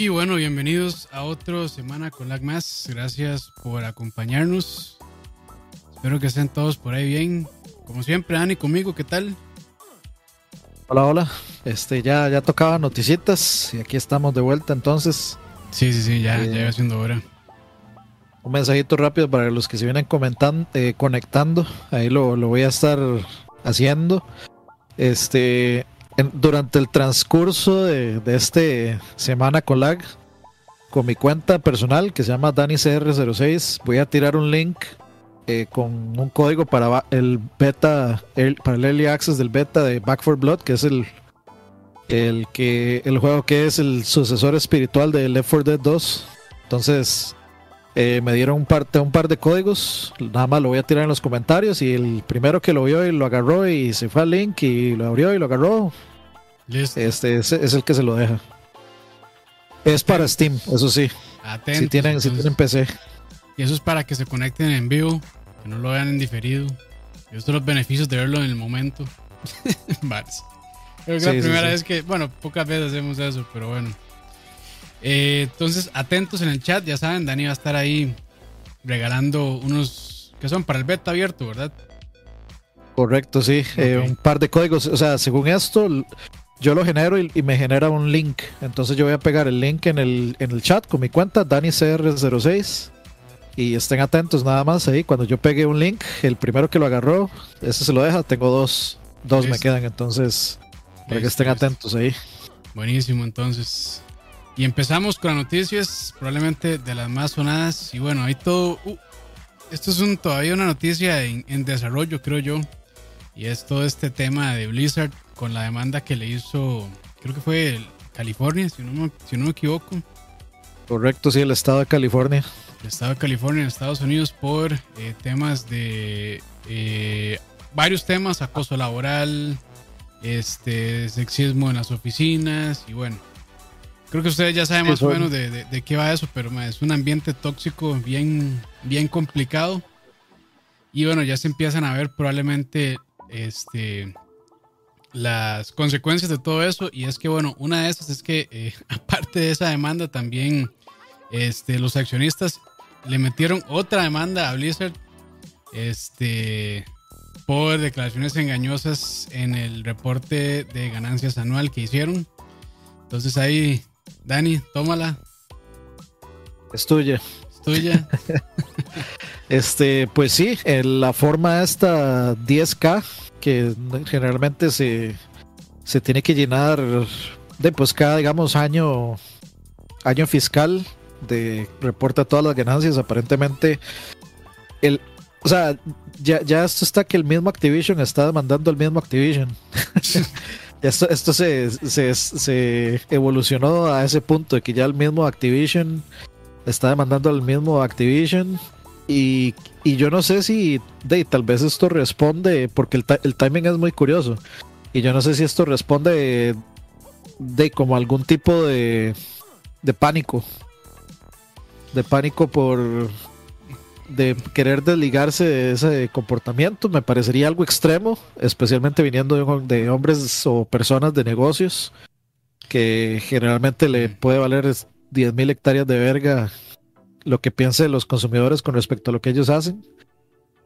Y bueno, bienvenidos a otra semana con Lag Más. Gracias por acompañarnos. Espero que estén todos por ahí bien. Como siempre, Dani, conmigo, ¿qué tal? Hola, hola. Este, ya, ya tocaba noticitas y aquí estamos de vuelta entonces. Sí, sí, sí, ya, ya haciendo hora. Un mensajito rápido para los que se vienen comentando, eh, conectando. Ahí lo, lo, voy a estar haciendo. Este, durante el transcurso de, de este semana con lag, con mi cuenta personal que se llama DaniCR06, voy a tirar un link eh, con un código para el beta, para el early access del beta de Back 4 Blood, que es el, el, que, el juego que es el sucesor espiritual de Left 4 Dead 2. Entonces, eh, me dieron un par, un par de códigos, nada más lo voy a tirar en los comentarios y el primero que lo vio y lo agarró y se fue al link y lo abrió y lo agarró, este es, el que se lo deja. Es para Steam, eso sí. si tienen, si tienen PC. Y eso es para que se conecten en vivo, que no lo vean en diferido. Y estos son los beneficios de verlo en el momento. Creo que es la primera vez que, bueno, pocas veces hacemos eso, pero bueno. Eh, entonces, atentos en el chat, ya saben, Dani va a estar ahí regalando unos que son para el beta abierto, ¿verdad? Correcto, sí. Eh, un par de códigos. O sea, según esto, yo lo genero y, me genera un link. Entonces yo voy a pegar el link en el, en el chat con mi cuenta, DaniCR06. Y estén atentos nada más ahí. Cuando yo pegue un link, el primero que lo agarró, ese se lo deja. Tengo dos. Dos me quedan. Entonces, para que estén atentos ahí. Buenísimo, entonces. Y empezamos con las noticias, probablemente de las más sonadas. Y bueno, hay todo. Uh, esto es un, todavía una noticia en, en desarrollo, creo yo. Y es todo este tema de Blizzard con la demanda que le hizo, creo que fue California, si no, si no me equivoco. Correcto, sí, el estado de California el estado de California en Estados Unidos por eh, temas de eh, varios temas, acoso laboral, este sexismo en las oficinas y bueno. Creo que ustedes ya saben más o menos de, qué va eso, pero es un ambiente tóxico bien, bien complicado. Y bueno, ya se empiezan a ver probablemente este, las consecuencias de todo eso. Y es que, bueno, una de esas es que, eh, aparte de esa demanda, también este, los accionistas le metieron otra demanda a Blizzard este, por declaraciones engañosas en el reporte de ganancias anual que hicieron. Entonces ahí, Dani, tómala. Es tuya. Es tuya. este, pues sí, en la forma esta 10K, que generalmente se, se tiene que llenar de pues cada, digamos, año, año fiscal de reporta todas las ganancias. Aparentemente, el, o sea, ya, ya esto está que el mismo Activision está demandando al mismo Activision. esto esto se, se, evolucionó a ese punto de que ya el mismo Activision está demandando al mismo Activision. Y, y yo no sé si de, tal vez esto responde, porque el, el timing es muy curioso. Y yo no sé si esto responde de como algún tipo de, de pánico. De pánico por de querer desligarse de ese comportamiento. Me parecería algo extremo, especialmente viniendo de, hombres o personas de negocios que generalmente le puede valer 10.000 hectáreas de verga lo que piensen los consumidores con respecto a lo que ellos hacen.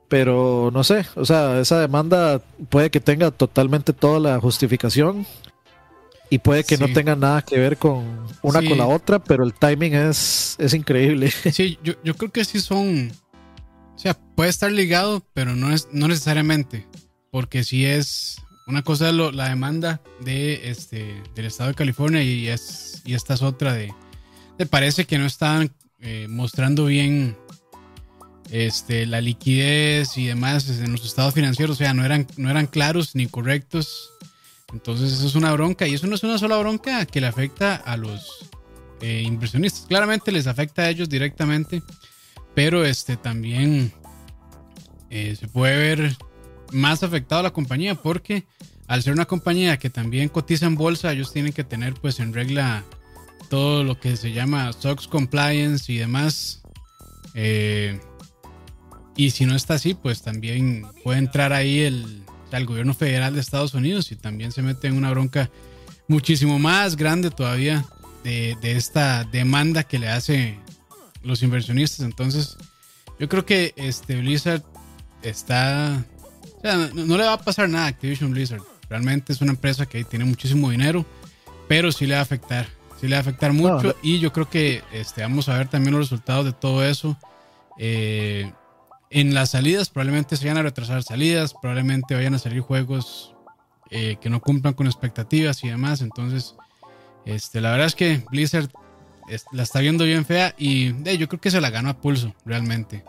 Pero no sé, o sea, esa demanda puede que tenga totalmente toda la justificación y puede que no tenga nada que ver con una con la otra, pero el timing es, es increíble. Sí, yo, yo, creo que sí son. O sea, puede estar ligado, pero no es no necesariamente. Porque si es. Una cosa es la demanda de este del estado de California y es y esta es otra de. Te parece que no están eh, mostrando bien este, la liquidez y demás en los estados financieros. O sea, no eran, no eran claros ni correctos entonces eso es una bronca y eso no es una sola bronca que le afecta a los eh, inversionistas. Claramente les afecta a ellos directamente, pero este también eh, se puede ver más afectado a la compañía porque al ser una compañía que también cotiza en bolsa, ellos tienen que tener pues en regla todo lo que se llama SOX compliance y demás. Eh, y si no está así, pues también puede entrar ahí el, al gobierno federal de Estados Unidos y también se mete en una bronca muchísimo más grande todavía de, esta demanda que le hace los inversionistas. Entonces, yo creo que este Blizzard está. O sea, no, le va a pasar nada a Activision Blizzard. Realmente es una empresa que tiene muchísimo dinero, pero sí le va a afectar. Sí le va a afectar mucho. Y yo creo que este, vamos a ver también los resultados de todo eso. Eh, en las salidas, probablemente se vayan a retrasar salidas, probablemente vayan a salir juegos eh, que no cumplan con expectativas y demás. Entonces, este, la verdad es que Blizzard la está viendo bien fea y yo creo que se la ganó a pulso, realmente.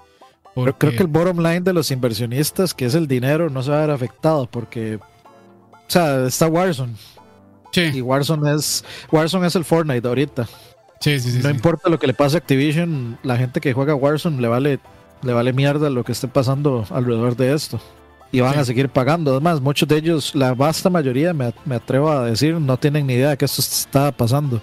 Pero creo que el bottom line de los inversionistas, que es el dinero, no se va a ver afectado porque, o sea, está Warzone. Sí. Y Warzone es, Warzone es el Fortnite ahorita. Sí, sí, sí. No importa lo que le pase a Activision, la gente que juega Warzone le vale, le vale mierda lo que esté pasando alrededor de esto. Y van a seguir pagando. Además, muchos de ellos, la vasta mayoría, me, me atrevo a decir, no tienen ni idea de que esto está pasando.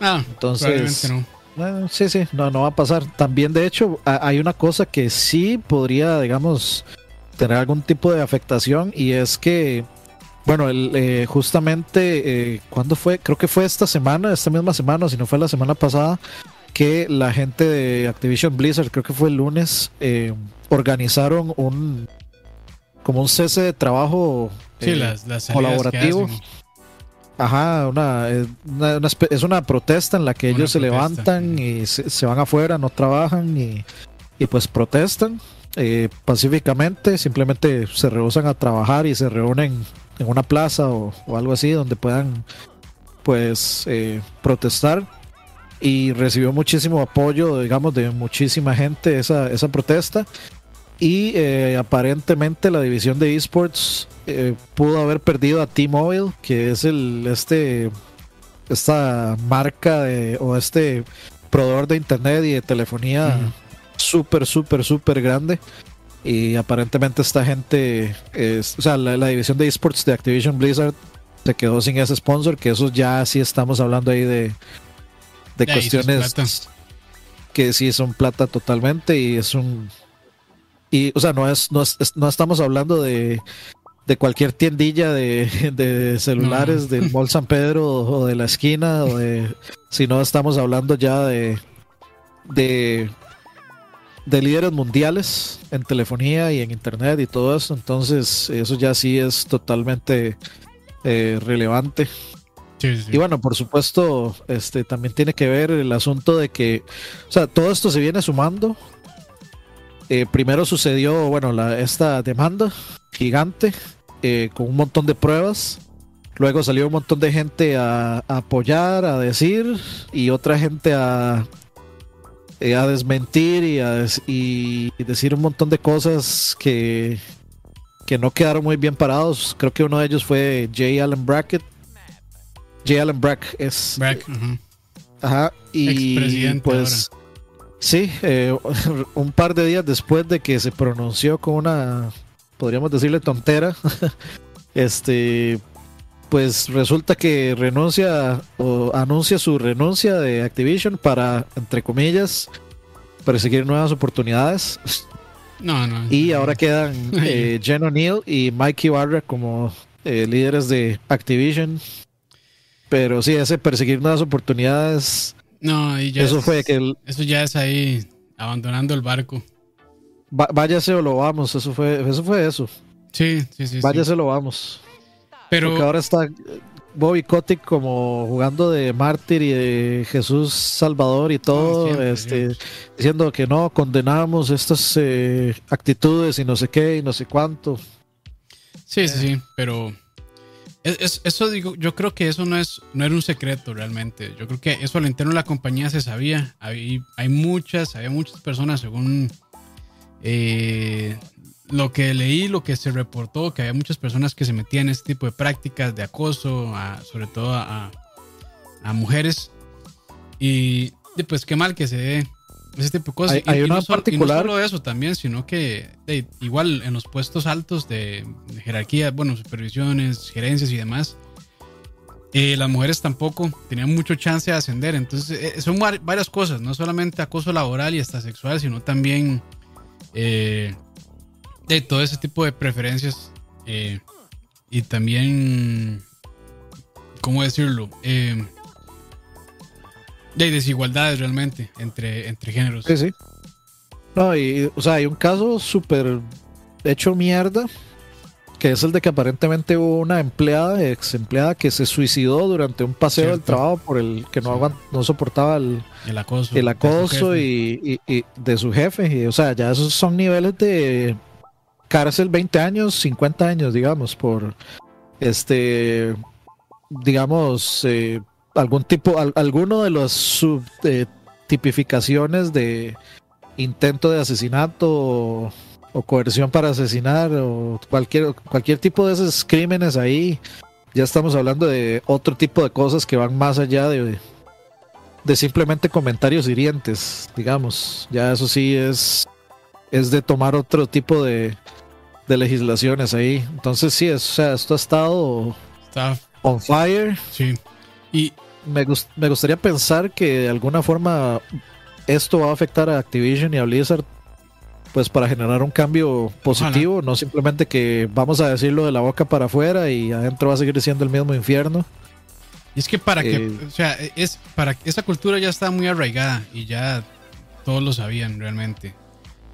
Ah, entonces. No. sí, sí, no, no va a pasar. También, de hecho, hay una cosa que sí podría, digamos, tener algún tipo de afectación y es que, bueno, el, eh, justamente, eh, ¿cuándo fue? Creo que fue esta semana, esta misma semana, si no fue la semana pasada, que la gente de Activision Blizzard, creo que fue el lunes, eh, organizaron un como un cese de trabajo colaborativo. Ajá, una, es una protesta en la que ellos se levantan y se, van afuera, no trabajan y, pues protestan eh, pacíficamente, simplemente se rehusan a trabajar y se reúnen en una plaza o, algo así donde puedan pues eh, protestar. Y recibió muchísimo apoyo, digamos, de muchísima gente esa, esa protesta. Y eh, aparentemente la división de esports eh, pudo haber perdido a T-Mobile, que es el este esta marca de, o este proveedor de internet y de telefonía súper, súper, súper grande. Y aparentemente esta gente, es, o sea, la, división de esports de Activision Blizzard se quedó sin ese sponsor, que eso ya sí estamos hablando ahí de, de cuestiones que sí son plata totalmente y es un y, o sea, no es, no, no estamos hablando de, de cualquier tiendilla de, de celulares del Mall San Pedro o de la esquina, o de, sino estamos hablando ya de, de, de líderes mundiales en telefonía y en internet y todo eso. Entonces, eso ya sí es totalmente eh, relevante. Y bueno, por supuesto, este también tiene que ver el asunto de que, o sea, todo esto se viene sumando eh, primero sucedió, bueno, la, esta demanda gigante eh, con un montón de pruebas. Luego salió un montón de gente a, apoyar, a decir, y otra gente a, eh, a desmentir y, a y decir un montón de cosas que, que no quedaron muy bien parados. Creo que uno de ellos fue J. Allen Brackett. J. Allen Brack es. Brack, Ajá. Y pues. Sí, eh, un par de días después de que se pronunció con una, podríamos decirle tontera, este, pues resulta que renuncia o anuncia su renuncia de Activision para, entre comillas, perseguir nuevas oportunidades. No, no. Y ahora quedan eh, Jen O'Neill y Mikey Barra como eh, líderes de Activision. Pero sí, ese perseguir nuevas oportunidades no, y ya eso fue que eso ya es ahí abandonando el barco. váyase o lo vamos, eso fue eso fue eso. Sí, sí, sí. Váyase lo vamos. Pero Porque ahora está Bobby Kotick como jugando de mártir y de Jesús Salvador y todo, este, diciendo que no condenamos estas eh, actitudes y no sé qué y no sé cuánto. Sí, sí, sí, pero eso digo, yo creo que eso no es, no era un secreto realmente. Yo creo que eso al interno de la compañía se sabía. Hay, hay muchas, había muchas personas según eh, lo que leí, lo que se reportó, que había muchas personas que se metían en este tipo de prácticas de acoso, sobre todo a, a, mujeres. Y pues qué mal que se dé ese tipo de cosas. Hay, y, una particular. no solo eso también, sino que igual en los puestos altos de, jerarquía, bueno, supervisiones, gerencias y demás, eh, las mujeres tampoco tenían mucho chance de ascender. Entonces, eh, son varias cosas, no solamente acoso laboral y hasta sexual, sino también eh, de todo ese tipo de preferencias y también, ¿cómo decirlo? Y hay desigualdades realmente entre, entre géneros. Sí, sí. No, y, o sea, hay un caso súper hecho mierda, que es el de que aparentemente hubo una empleada, ex empleada, que se suicidó durante un paseo del trabajo por el que no, no soportaba el, el acoso, el acoso y, y, de su jefe. Y, o sea, ya esos son niveles de cárcel 20 años, 50 años, digamos, por este, digamos, eh, algún tipo, alguno de las subtipificaciones de intento de asesinato o, coerción para asesinar o cualquier, cualquier tipo de esos crímenes ahí. Ya estamos hablando de otro tipo de cosas que van más allá de, de simplemente comentarios hirientes, digamos. Ya eso sí es, es de tomar otro tipo de, de legislaciones ahí. Entonces sí, o sea, esto ha estado Está. on fire. Sí. Y me, me gustaría pensar que de alguna forma esto va a afectar a Activision y a Blizzard pues para generar un cambio positivo, no simplemente que vamos a decirlo de la boca para afuera y adentro va a seguir siendo el mismo infierno. Y es que para que, eh, o sea, es para esa cultura ya está muy arraigada y ya todos lo sabían realmente.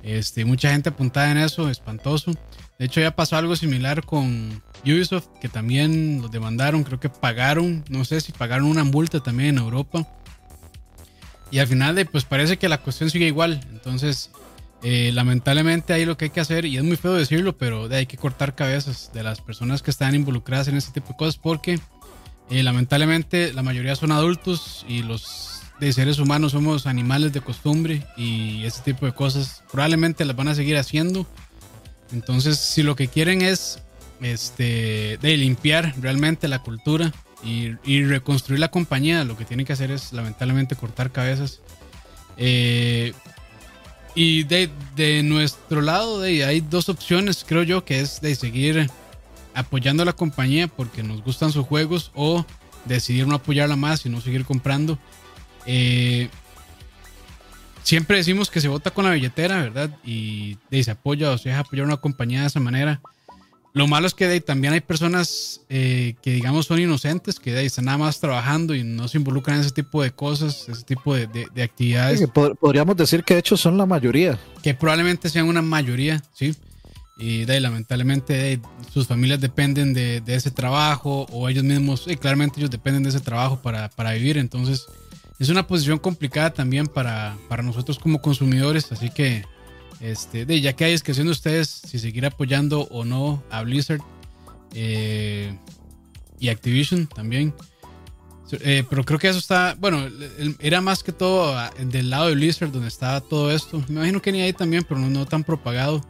Este, mucha gente apuntada en eso, espantoso. De hecho, ya pasó algo similar con Ubisoft, que también los demandaron, creo que pagaron, no sé si pagaron una multa también en Europa y al final, pues parece que la cuestión sigue igual. Entonces, eh, lamentablemente ahí lo que hay que hacer, y es muy feo decirlo, pero hay que cortar cabezas de las personas que están involucradas en este tipo de cosas porque eh, lamentablemente la mayoría son adultos y los de seres humanos somos animales de costumbre y ese tipo de cosas probablemente las van a seguir haciendo. Entonces, si lo que quieren es este, de limpiar realmente la cultura y, reconstruir la compañía, lo que tiene que hacer es lamentablemente cortar cabezas. Eh, y de, de, nuestro lado de, hay dos opciones, creo yo, que es de seguir apoyando a la compañía porque nos gustan sus juegos o decidir no apoyarla más y no seguir comprando. Eh, siempre decimos que se vota con la billetera, ¿verdad? Y, y se apoya o se deja apoyar una compañía de esa manera. Lo malo es que también hay personas eh, que, digamos, son inocentes, que están nada más trabajando y no se involucran en ese tipo de cosas, ese tipo de, actividades. podríamos decir que de hecho son la mayoría. Que probablemente sean una mayoría, sí. Y de, lamentablemente sus familias dependen de, ese trabajo o ellos mismos, claramente ellos dependen de ese trabajo para, para vivir. Entonces es una posición complicada también para, para nosotros como consumidores. Así que este, de, ya que hay discreción de ustedes si seguir apoyando o no a Blizzard eh, y Activision también. Eh, pero creo que eso está, bueno, era más que todo ah, del lado de Blizzard donde estaba todo esto. Me imagino que ni ahí también, pero no, tan propagado.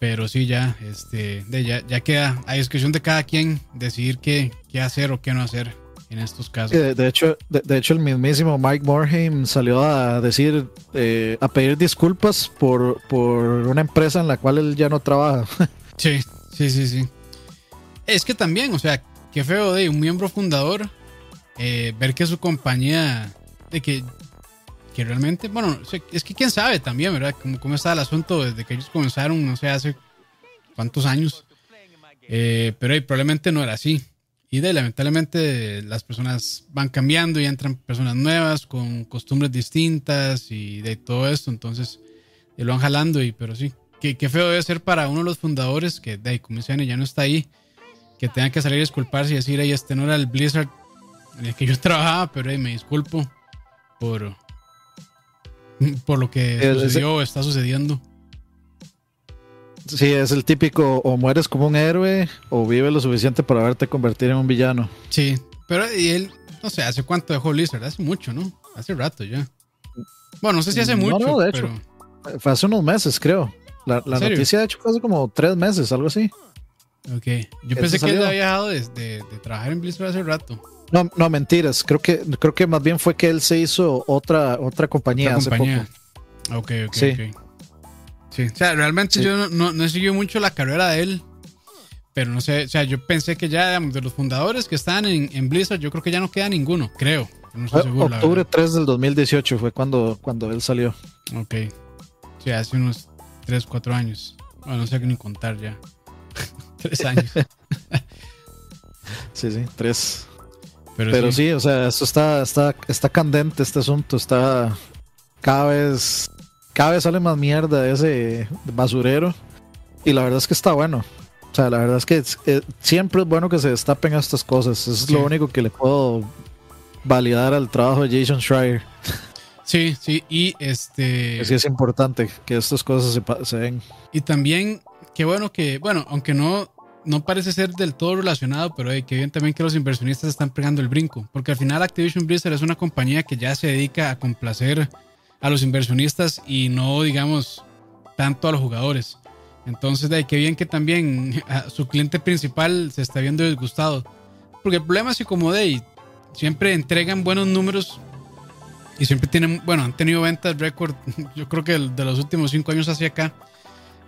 Pero sí, ya, este, de, ya, ya queda a discreción de cada quien decidir qué, qué hacer o qué no hacer en estos casos. De, hecho, de, hecho, el mismísimo Mike Morhaime salió a decir, eh, a pedir disculpas por, por una empresa en la cual él ya no trabaja. Sí, sí, sí, sí. Es que también, o sea, qué feo de un miembro fundador eh, ver que su compañía, de que, que realmente, bueno, es que quién sabe también, ¿verdad? Cómo, cómo está el asunto desde que ellos comenzaron, no sé, hace cuántos años. Eh, pero probablemente no era así. Y de lamentablemente las personas van cambiando y entran personas nuevas con costumbres distintas y de todo esto. Entonces lo van jalando. Y, pero sí, qué, feo debe ser para uno de los fundadores que de ahí, como ya no está ahí, que tenga que salir a disculparse y decir, ahí este no era el Blizzard en el que yo trabajaba, pero me disculpo por, por lo que sucedió o está sucediendo. Sí, es el típico o mueres como un héroe o vive lo suficiente para verte convertir en un villano. Sí, pero y él, no sé, ¿hace cuánto dejó Blizzard? Hace mucho, ¿no? Hace rato ya. Bueno, no sé si hace mucho. No, de hecho, fue hace unos meses, creo. La, noticia, de hecho, fue hace como tres meses, algo así. Ok, yo pensé que él había dejado de, trabajar en Blizzard hace rato. No, no, mentiras. Creo que, creo que más bien fue que él se hizo otra, otra compañía hace poco. Ok, ok, ok. Sí, o sea, realmente yo no, no, he seguido mucho la carrera de él. Pero no sé, o sea, yo pensé que ya de los fundadores que están en, Blizzard, yo creo que ya no queda ninguno, creo. No estoy seguro, Octubre 3 del 2018 fue cuando, cuando él salió. Ok. Sí, hace unos 3, 4 años. Bueno, no sé qué ni contar ya. 3 años. sí, sí, 3. Pero, sí. o sea, esto está, está, está candente este asunto, está cada vez, cada vez sale más mierda de ese basurero. Y la verdad es que está bueno. O sea, la verdad es que eh, siempre es bueno que se destapen estas cosas. Eso es lo único que le puedo validar al trabajo de Jason Schreier. Sí, sí, y este... Sí es importante que estas cosas se, se den. Y también, qué bueno que, bueno, aunque no, no parece ser del todo relacionado, pero hay que bien también que los inversionistas están pegando el brinco, porque al final Activision Blizzard es una compañía que ya se dedica a complacer a los inversionistas y no, digamos, tanto a los jugadores. Entonces, de ahí que bien que también a su cliente principal se está viendo disgustado. Porque el problema es que como de siempre entregan buenos números y siempre tienen, bueno, han tenido ventas récord, yo creo que de los últimos cinco años hacia acá.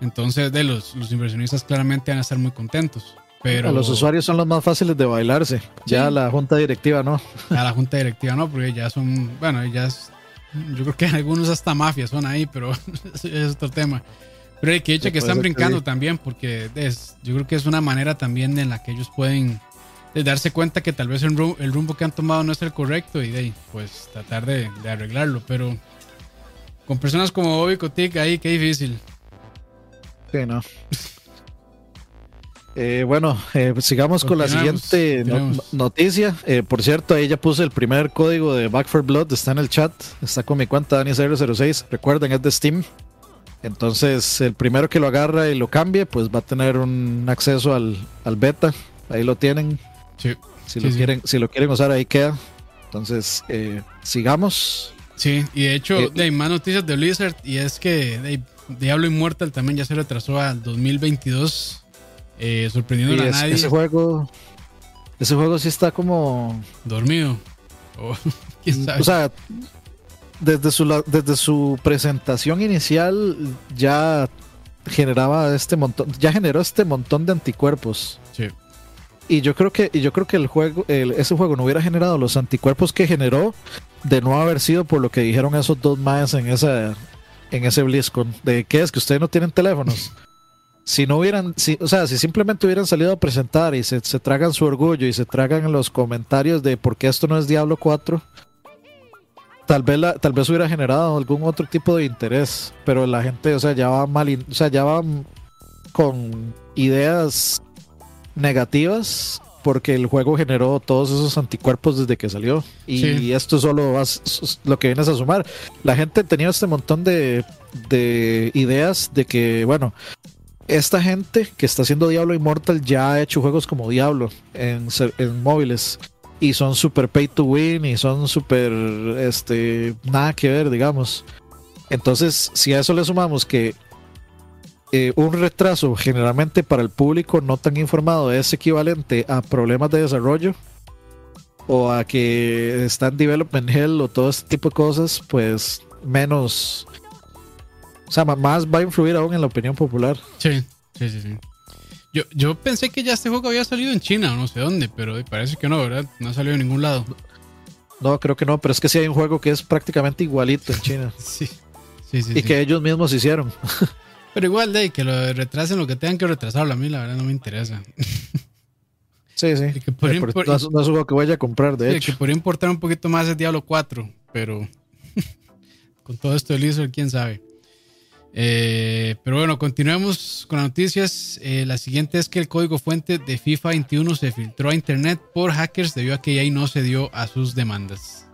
Entonces, de los, los inversionistas claramente van a estar muy contentos. Pero los usuarios son los más fáciles de bailarse. Ya la junta directiva no. A la junta directiva no, porque ya son, bueno, ya es, yo creo que algunos hasta mafias son ahí, pero es otro tema. Pero hay que hecho que están brincando también, porque es, yo creo que es una manera también en la que ellos pueden darse cuenta que tal vez el rumbo, el rumbo, que han tomado no es el correcto y de ahí, pues tratar de, de arreglarlo. Pero con personas como Bobby Kotick ahí, qué difícil. Sí, no. Eh, bueno, eh, sigamos con la siguiente noticia. Eh, por cierto, ahí ya puse el primer código de Back for Blood, está en el chat, está con mi cuenta Dani006. Recuerden, es de Steam. Entonces, el primero que lo agarra y lo cambie, pues va a tener un acceso al, beta. Ahí lo tienen. Si, lo Quieren, si lo quieren usar, ahí queda. Entonces, sigamos. Sí, y de hecho, hay más noticias de Blizzard y es que Diablo Immortal también ya se retrasó al 2022, eh, sorprendiendo a nadie. Ese juego, ese juego sí está como dormido. O sea, desde su, desde su presentación inicial ya generaba este montón, ya generó este montón de anticuerpos. Sí. Y yo creo que, y yo creo que el juego, ese juego no hubiera generado los anticuerpos que generó de no haber sido por lo que dijeron esos dos más en esa, en ese BlizzCon de qué es que ustedes no tienen teléfonos. Si no hubieran, si, o sea, si simplemente hubieran salido a presentar y se, tragan su orgullo y se tragan los comentarios de por qué esto no es Diablo 4, tal vez, la, tal vez hubiera generado algún otro tipo de interés. Pero la gente, o sea, ya va mal, o sea, ya va con ideas negativas porque el juego generó todos esos anticuerpos desde que salió. Y esto solo es lo que vienes a sumar. La gente tenía este montón de, ideas de que, bueno, esta gente que está haciendo Diablo Immortal ya ha hecho juegos como Diablo en, móviles. Y son super pay to win y son super, este, nada que ver, digamos. Entonces, si a eso le sumamos que eh, un retraso generalmente para el público no tan informado es equivalente a problemas de desarrollo o a que está en development hell o todo este tipo de cosas, pues menos, sea, más va a influir aún en la opinión popular. Sí, sí, sí, sí. Yo, yo pensé que ya este juego había salido en China o no sé dónde, pero parece que no, ¿verdad? No ha salido en ningún lado. No, creo que no, pero es que sí hay un juego que es prácticamente igualito en China. sí. Sí, sí, y que ellos mismos hicieron. Pero igual, de que lo retrasen lo que tengan que retrasarlo, a mí la verdad no me interesa. Sí, sí. Que por no, es algo que vaya a comprar, de hecho. Que podría importar un poquito más el Diablo 4, pero con todo esto del ISO, quién sabe. Eh, pero bueno, continuemos con las noticias. Eh, la siguiente es que el código fuente de FIFA 21 se filtró a internet por hackers debido a que EA no se dio a sus demandas.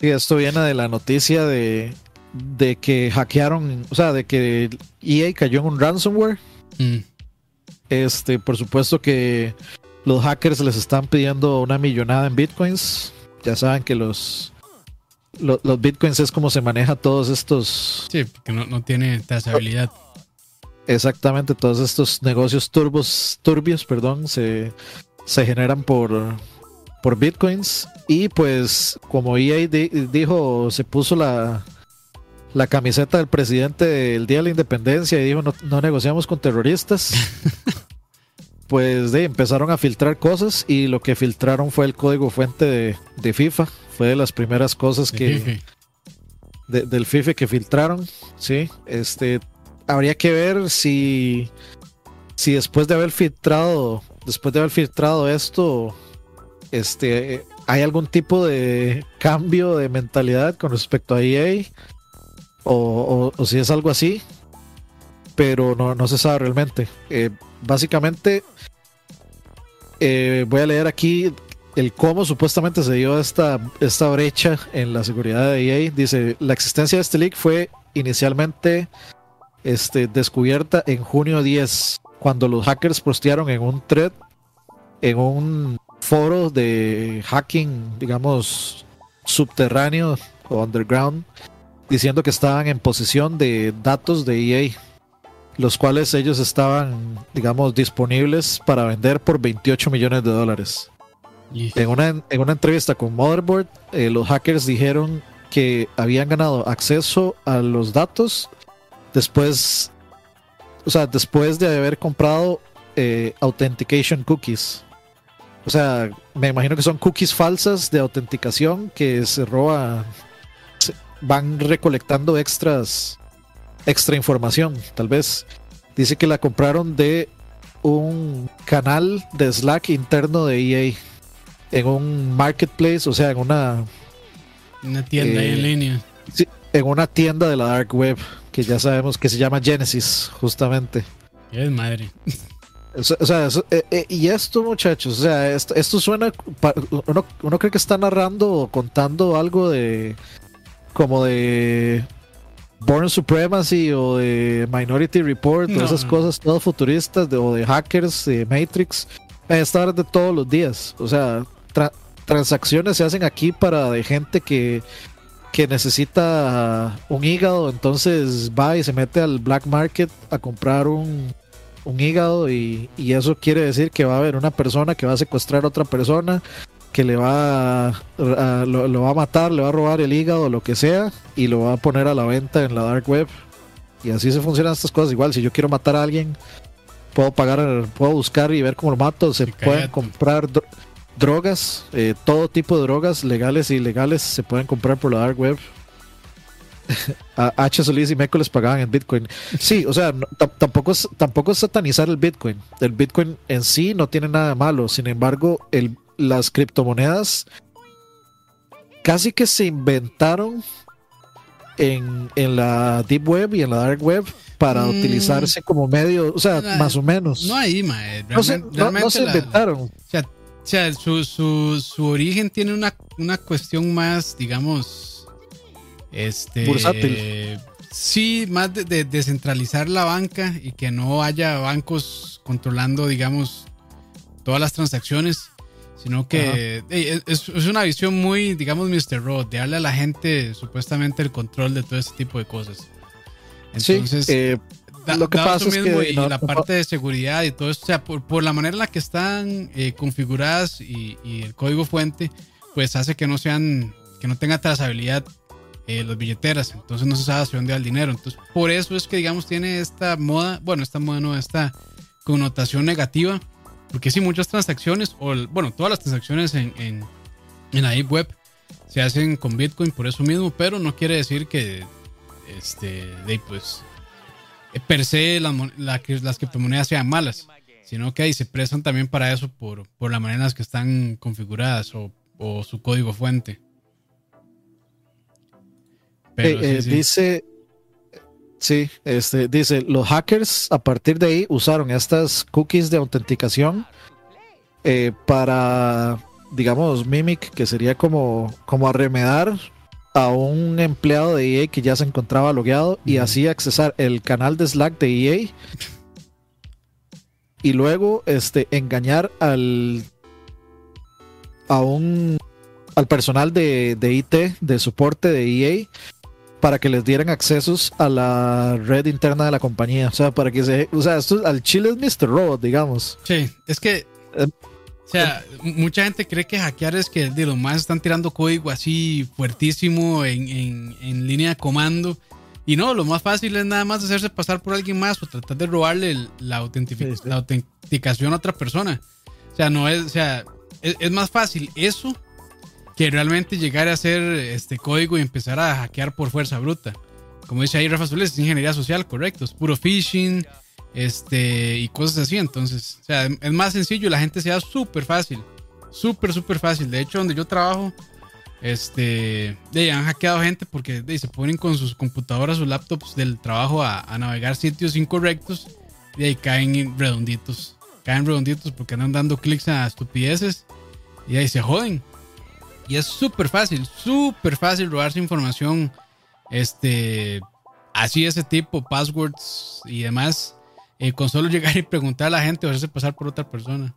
Sí, esto viene de la noticia de de que hackearon, o sea, de que EA cayó en un ransomware. Mm. Este, por supuesto que los hackers les están pidiendo una millonada en bitcoins. Ya saben que los, los, bitcoins es como se maneja todos estos. Sí, porque no, no tiene trazabilidad. Exactamente, todos estos negocios turbos, turbios, perdón, se, se generan por, por bitcoins. Y pues, como EA dijo, se puso la, la camiseta del presidente del Día de la Independencia y dijo no, negociamos con terroristas. pues de, empezaron a filtrar cosas y lo que filtraron fue el código fuente de, FIFA. Fue de las primeras cosas que... del FIFA que filtraron. Sí, este... Habría que ver si... Si después de haber filtrado... Después de haber filtrado esto... este, ¿hay algún tipo de cambio de mentalidad con respecto a EA? O, si es algo así, pero no, no se sabe realmente. Eh, básicamente, eh, voy a leer aquí el cómo supuestamente se dio esta, esta brecha en la seguridad de EA. Dice, la existencia de este leak fue inicialmente este, descubierta en junio 10, cuando los hackers postearon en un thread, en un foro de hacking, digamos, subterráneo o underground, diciendo que estaban en posesión de datos de EA, los cuales ellos estaban, digamos, disponibles para vender por 28 millones de dólares. En una, en una entrevista con Motherboard, eh, los hackers dijeron que habían ganado acceso a los datos después, o sea, después de haber comprado eh, authentication cookies. O sea, me imagino que son cookies falsas de autenticación que se roba, van recolectando extras, extra información, tal vez. Dice que la compraron de un canal de Slack interno de EA en un marketplace, o sea, en una... Una tienda en eh, línea. Sí, en una tienda de la dark web, que ya sabemos que se llama Genesis, justamente. Es madre. O sea, eh, eh, y esto, muchachos, o sea, esto, esto suena. Uno, uno, cree que está narrando o contando algo de. como de. Born Supremacy o de Minority Report o esas cosas todas futuristas de, o de hackers de Matrix. Esta de todos los días. O sea, transacciones se hacen aquí para de gente que, que necesita un hígado, entonces va y se mete al black market a comprar un, un hígado y, eso quiere decir que va a haber una persona que va a secuestrar a otra persona, que le va a, lo, va a matar, le va a robar el hígado, lo que sea, y lo va a poner a la venta en la dark web. Y así se funcionan estas cosas. Igual, si yo quiero matar a alguien, puedo pagar, puedo buscar y ver cómo lo mato. Se pueden comprar drogas, eh, todo tipo de drogas, legales e ilegales, se pueden comprar por la dark web. H. Solís y Meco les pagaban en Bitcoin. Sí, o sea, tampoco, es, tampoco es satanizar el Bitcoin. El Bitcoin en sí no tiene nada de malo. Sin embargo, el, las criptomonedas casi que se inventaron en, la Deep Web y en la Dark Web para mm. utilizarse como medio, o sea, más o menos. No ahí, no, se, inventaron. o sea, su, su, su, origen tiene una, una cuestión más, digamos, este, Sí, más de, descentralizar la banca y que no haya bancos controlando, digamos, todas las transacciones, sino que es, una visión muy, digamos, Mr. Rod, de darle a la gente supuestamente el control de todo este tipo de cosas. Entonces, eh, lo que pasa es que y la parte de seguridad y todo esto, o sea, por, la manera en la que están eh, configuradas y, y, el código fuente, pues hace que no sean, que no tenga trazabilidad eh, las billeteras, entonces no se sabe hacia dónde va el dinero. Entonces, por eso es que, digamos, tiene esta moda, bueno, esta moda no, esta connotación negativa, porque si muchas transacciones, o bueno, todas las transacciones en, en, en la web se hacen con Bitcoin por eso mismo, pero no quiere decir que, este, de, pues, per se las, las criptomonedas sean malas, sino que ahí se prestan también para eso por, por la manera en las que están configuradas o, o su código fuente. Eh, dice, sí, este, dice, los hackers a partir de ahí usaron estas cookies de autenticación eh, para, digamos, Mimic, que sería como, como arremedar a un empleado de EA que ya se encontraba logueado y así accesar el canal de Slack de EA y luego este engañar al a un al personal de, de IT de soporte de EA para que les dieran accesos a la red interna de la compañía. O sea, para que se. O sea, esto al chile es Mr. Robot, digamos. Sí, es que. Eh, o sea, mucha gente cree que hackear es que de los más están tirando código así fuertísimo en, en, línea de comando. Y no, lo más fácil es nada más hacerse pasar por alguien más o tratar de robarle la, la autenticación a otra persona. O sea, no es, o sea, es más fácil eso que realmente llegar a hacer este código y empezar a hackear por fuerza bruta. Como dice ahí Rafa Zules, es ingeniería social, correcto, es puro phishing este, y cosas así. Entonces, o sea, es más sencillo y la gente se da súper fácil. Súper, súper fácil. De hecho, donde yo trabajo, este, de, han hackeado gente porque se ponen con sus computadoras, sus laptops del trabajo a, a navegar sitios incorrectos y ahí caen redonditos. Caen redonditos porque andan dando clics a estupideces y ahí se joden. Y es súper fácil, súper fácil robarse información. Este, así ese tipo, passwords y demás. Eh, con solo llegar y preguntar a la gente o hacerse pasar por otra persona.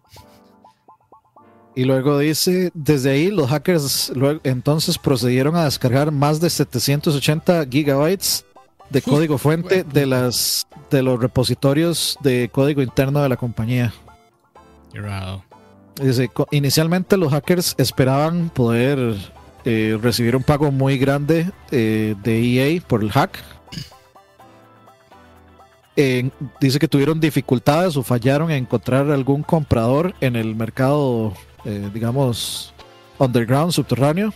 Y luego dice, desde ahí los hackers luego, entonces procedieron a descargar más de 780 gigabytes de código fuente de las de los repositorios de código interno de la compañía. Dice, inicialmente los hackers esperaban poder eh, recibir un pago muy grande eh, de EA por el hack. Dice que tuvieron dificultades o fallaron en encontrar algún comprador en el mercado, eh, digamos, underground, subterráneo.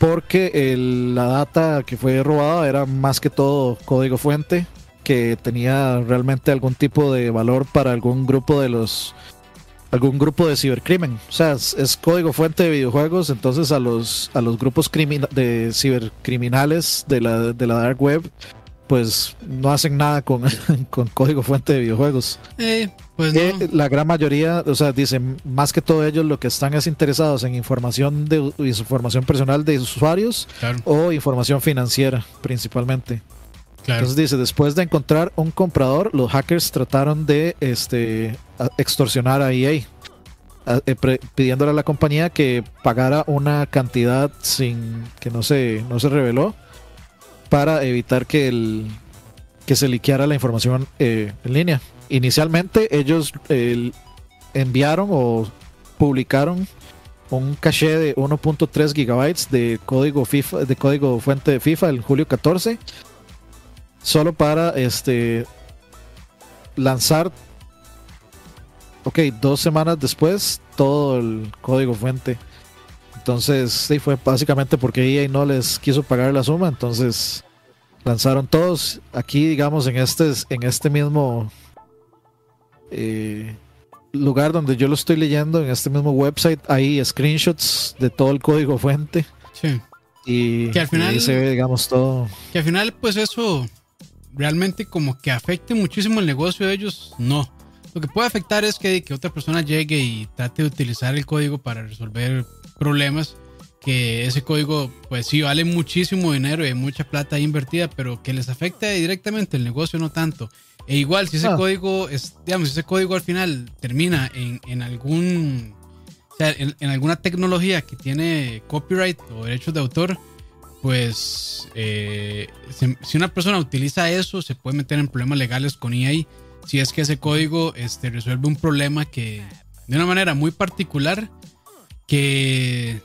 Porque la data que fue robada era más que todo código fuente que tenía realmente algún tipo de valor para algún grupo de los algún grupo de cibercrimen. O sea, es, es código fuente de videojuegos, entonces a los, a los grupos de cibercriminales de la, de la dark web, pues no hacen nada con, con código fuente de videojuegos. Eh, pues Eh, no. La gran mayoría, o sea, dicen, más que todo ellos lo que están es interesados en información de información personal de usuarios Claro, o información financiera principalmente. claro. Entonces dice, después de encontrar un comprador, los hackers trataron de este, extorsionar a EA, a- eh, pre- pidiéndole a la compañía que pagara una cantidad sin que no se, no se reveló para evitar que, el, que se liqueara la información eh, en línea. Inicialmente ellos enviaron o publicaron un caché de 1.3 gigabytes de código FIFA, de código fuente de FIFA el julio 14 solo para este lanzar ok dos semanas después todo el código fuente entonces sí fue básicamente porque EA no les quiso pagar la suma entonces lanzaron todos aquí digamos en este en este mismo eh, lugar donde yo lo estoy leyendo en este mismo website hay screenshots de todo el código fuente Sí. y, Que al final- ahí se ve digamos todo Que al final, pues eso realmente como que afecte muchísimo el negocio de ellos, no. Lo que puede afectar es que, que otra persona llegue y trate de utilizar el código para resolver problemas. Que ese código, pues sí, vale muchísimo dinero y hay mucha plata invertida, pero que les afecte directamente el negocio, no tanto. E igual, si ese Ah. código, es, digamos, si ese código al final termina en, en algún, o sea, en, en alguna tecnología que tiene copyright o derechos de autor, pues eh, se- si una persona utiliza eso, se puede meter en problemas legales con EA si es que ese código este, resuelve un problema que de una manera muy particular, que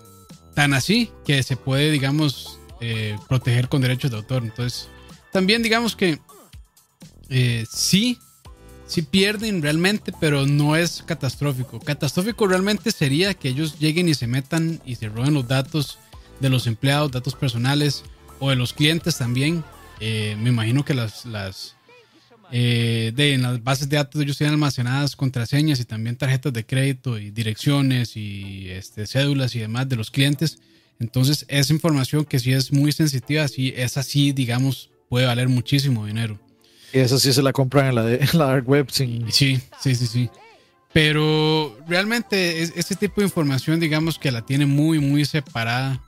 tan así que se puede, digamos, eh, proteger con derechos de autor. Entonces, también digamos que eh, sí, sí pierden realmente, pero no es catastrófico. Catastrófico realmente sería que ellos lleguen y se metan y se roben los datos de los empleados, datos personales o de los clientes también. Eh, me imagino que las, las eh, de, en las bases de datos ellos tienen almacenadas contraseñas y también tarjetas de crédito y direcciones y este, cédulas y demás de los clientes. Entonces, esa información que sí es muy sensitiva, sí, esa sí, digamos, puede valer muchísimo dinero. y eso sí se la compran en la, de- en la dark web sin Sí, sí, sí, sí. Pero realmente es, ese tipo de información, digamos que la tiene muy, muy separada.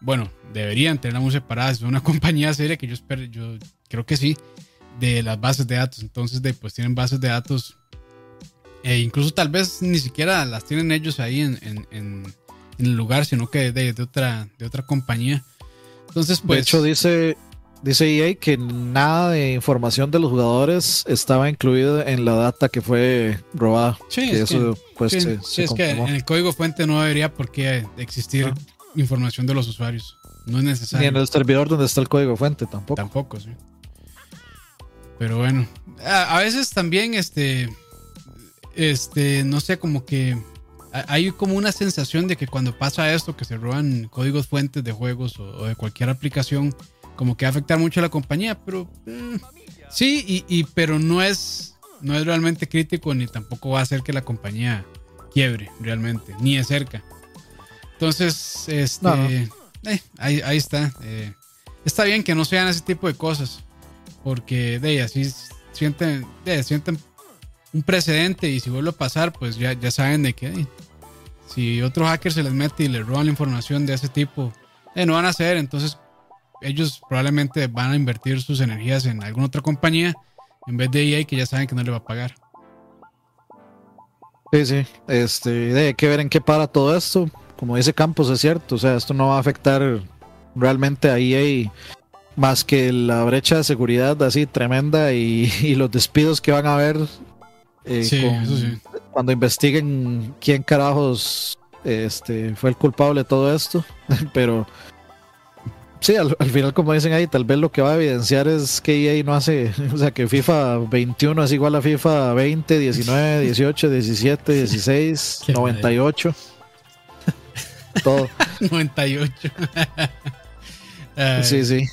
Bueno, deberían tenerla muy separada. Es una compañía seria que yo espero, yo creo que sí, de las bases de datos. Entonces, de, pues tienen bases de datos. E incluso tal vez ni siquiera las tienen ellos ahí en, en- en- en el lugar, sino que de, de otra, de otra compañía. Entonces, pues. de hecho, dice, dice EA que nada de información de los jugadores estaba incluido en la data que fue robada. Sí, que es eso, pues, Sí, se, sí, se es que en el código fuente no debería por qué existir información de los usuarios. No es Ni necesario. en el servidor donde está el código fuente tampoco. Tampoco, sí. Pero bueno, a, a veces también, este, este, no sé, como que a- hay como una sensación de que cuando pasa esto, que se roban códigos fuentes de juegos o, o de cualquier aplicación, como que va a afectar mucho a la compañía, pero mm, sí, y, y- pero no es, no es realmente crítico ni tampoco va a hacer que la compañía quiebre realmente, ni de cerca. Entonces, este, eh, ahí, ahí, está. Eh, está bien que no sean ese tipo de cosas, porque de así sienten, de, sienten un precedente y si vuelve a pasar, pues ya, ya saben de que si otro hacker se les mete y le roban la información de ese tipo, eh, no van a hacer, entonces ellos probablemente van a invertir sus energías en alguna otra compañía en vez de EA que ya saben que no le va a pagar. Sí, sí, este, hay que ver en qué para todo esto. Como dice Campos, es cierto, o sea, esto no va a afectar realmente a EA más que la brecha de seguridad así tremenda y, los despidos que van a haber eh, cuando investiguen quién carajos este, fue el culpable de todo esto. Pero sí, al, final, como dicen ahí, tal vez lo que va a evidenciar es que EA no hace, o sea, que FIFA 21 es igual a FIFA 20, 19, 18, 17, 16, 98. Todo. 98. sí, sí.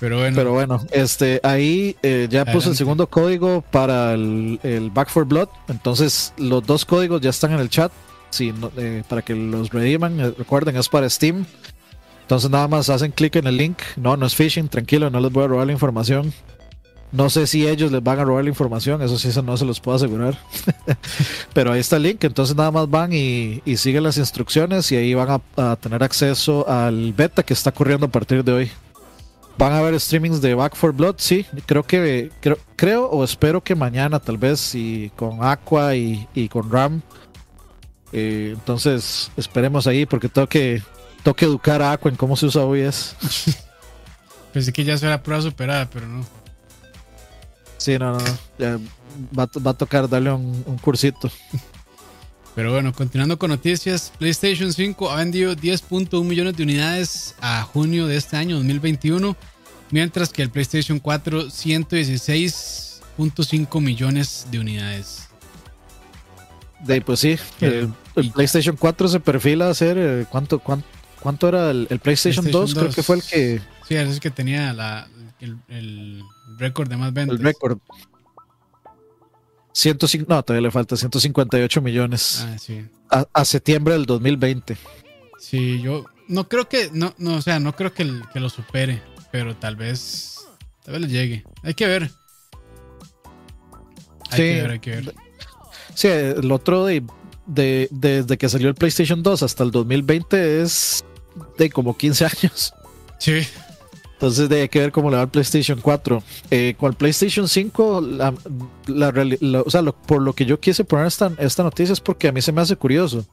Pero bueno. Pero bueno, este, ahí eh, ya puse el segundo código para el, Back for Blood. Entonces, los dos códigos ya están en el chat. Sí, eh, para que los rediman. Eh, recuerden, es para Steam. Entonces, nada más hacen clic en el link. No, no es phishing, tranquilo, no les voy a robar la información. No sé si ellos les van a robar la información, eso sí, eso no se los puedo asegurar. Pero ahí está el link, entonces nada más van y, siguen las instrucciones y ahí van a tener acceso al beta que está corriendo a partir de hoy. Van a haber streamings de Back for Blood, sí. Creo que creo, creo o espero que mañana, tal vez, y con Aqua y, con Ram. Eh, entonces, esperemos ahí, porque tengo que, tengo que educar a Aqua en cómo se usa OBS. Pensé que ya será prueba superada, pero no. Sí, no, no, Ya va, va, a tocar darle un, un cursito. Pero bueno, continuando con noticias, PlayStation 5 ha vendido 10.1 millones de unidades a junio de este año 2021, mientras que el PlayStation 4 116.5 millones de unidades. De pues sí, el, PlayStation 4 se perfila a ser eh, ¿cuánto, cuánto, era el, PlayStation, 2? Creo que fue el que Sí, es el que tenía la, el, el récord de más ventas. El récord. 105, no, todavía le falta 158 millones. Ah, sí. A, septiembre del 2020. Sí, yo no creo que, no, no, o sea, no creo que, que lo supere, pero tal vez, tal vez le llegue. Hay que ver. Hay que ver, hay que ver. Sí, el otro de, de, desde que salió el PlayStation 2 hasta el 2020 es de como 15 años. Sí. Entonces hay que ver cómo le va al PlayStation 4. Eh, con el PlayStation 5, la, o sea, por lo que yo quise poner esta, noticia es porque a mí se me hace curioso.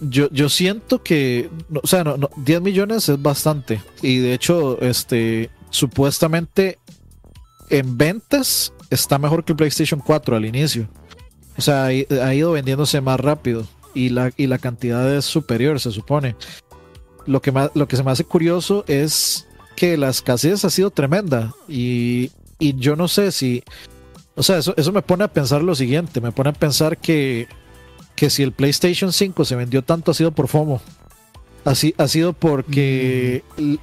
Yo, yo siento que, o sea, no, 10 millones es bastante. Y de hecho, este, supuestamente en ventas está mejor que el PlayStation 4 al inicio. O sea, ha, ha ido vendiéndose más rápido y la, y la cantidad es superior, se supone lo que, lo que se me hace curioso es que la escasez ha sido tremenda y, yo no sé si, o sea, eso, eso, me pone a pensar lo siguiente, me pone a pensar que, que si el PlayStation 5 se vendió tanto ha sido por FOMO, Así, ha sido porque mm.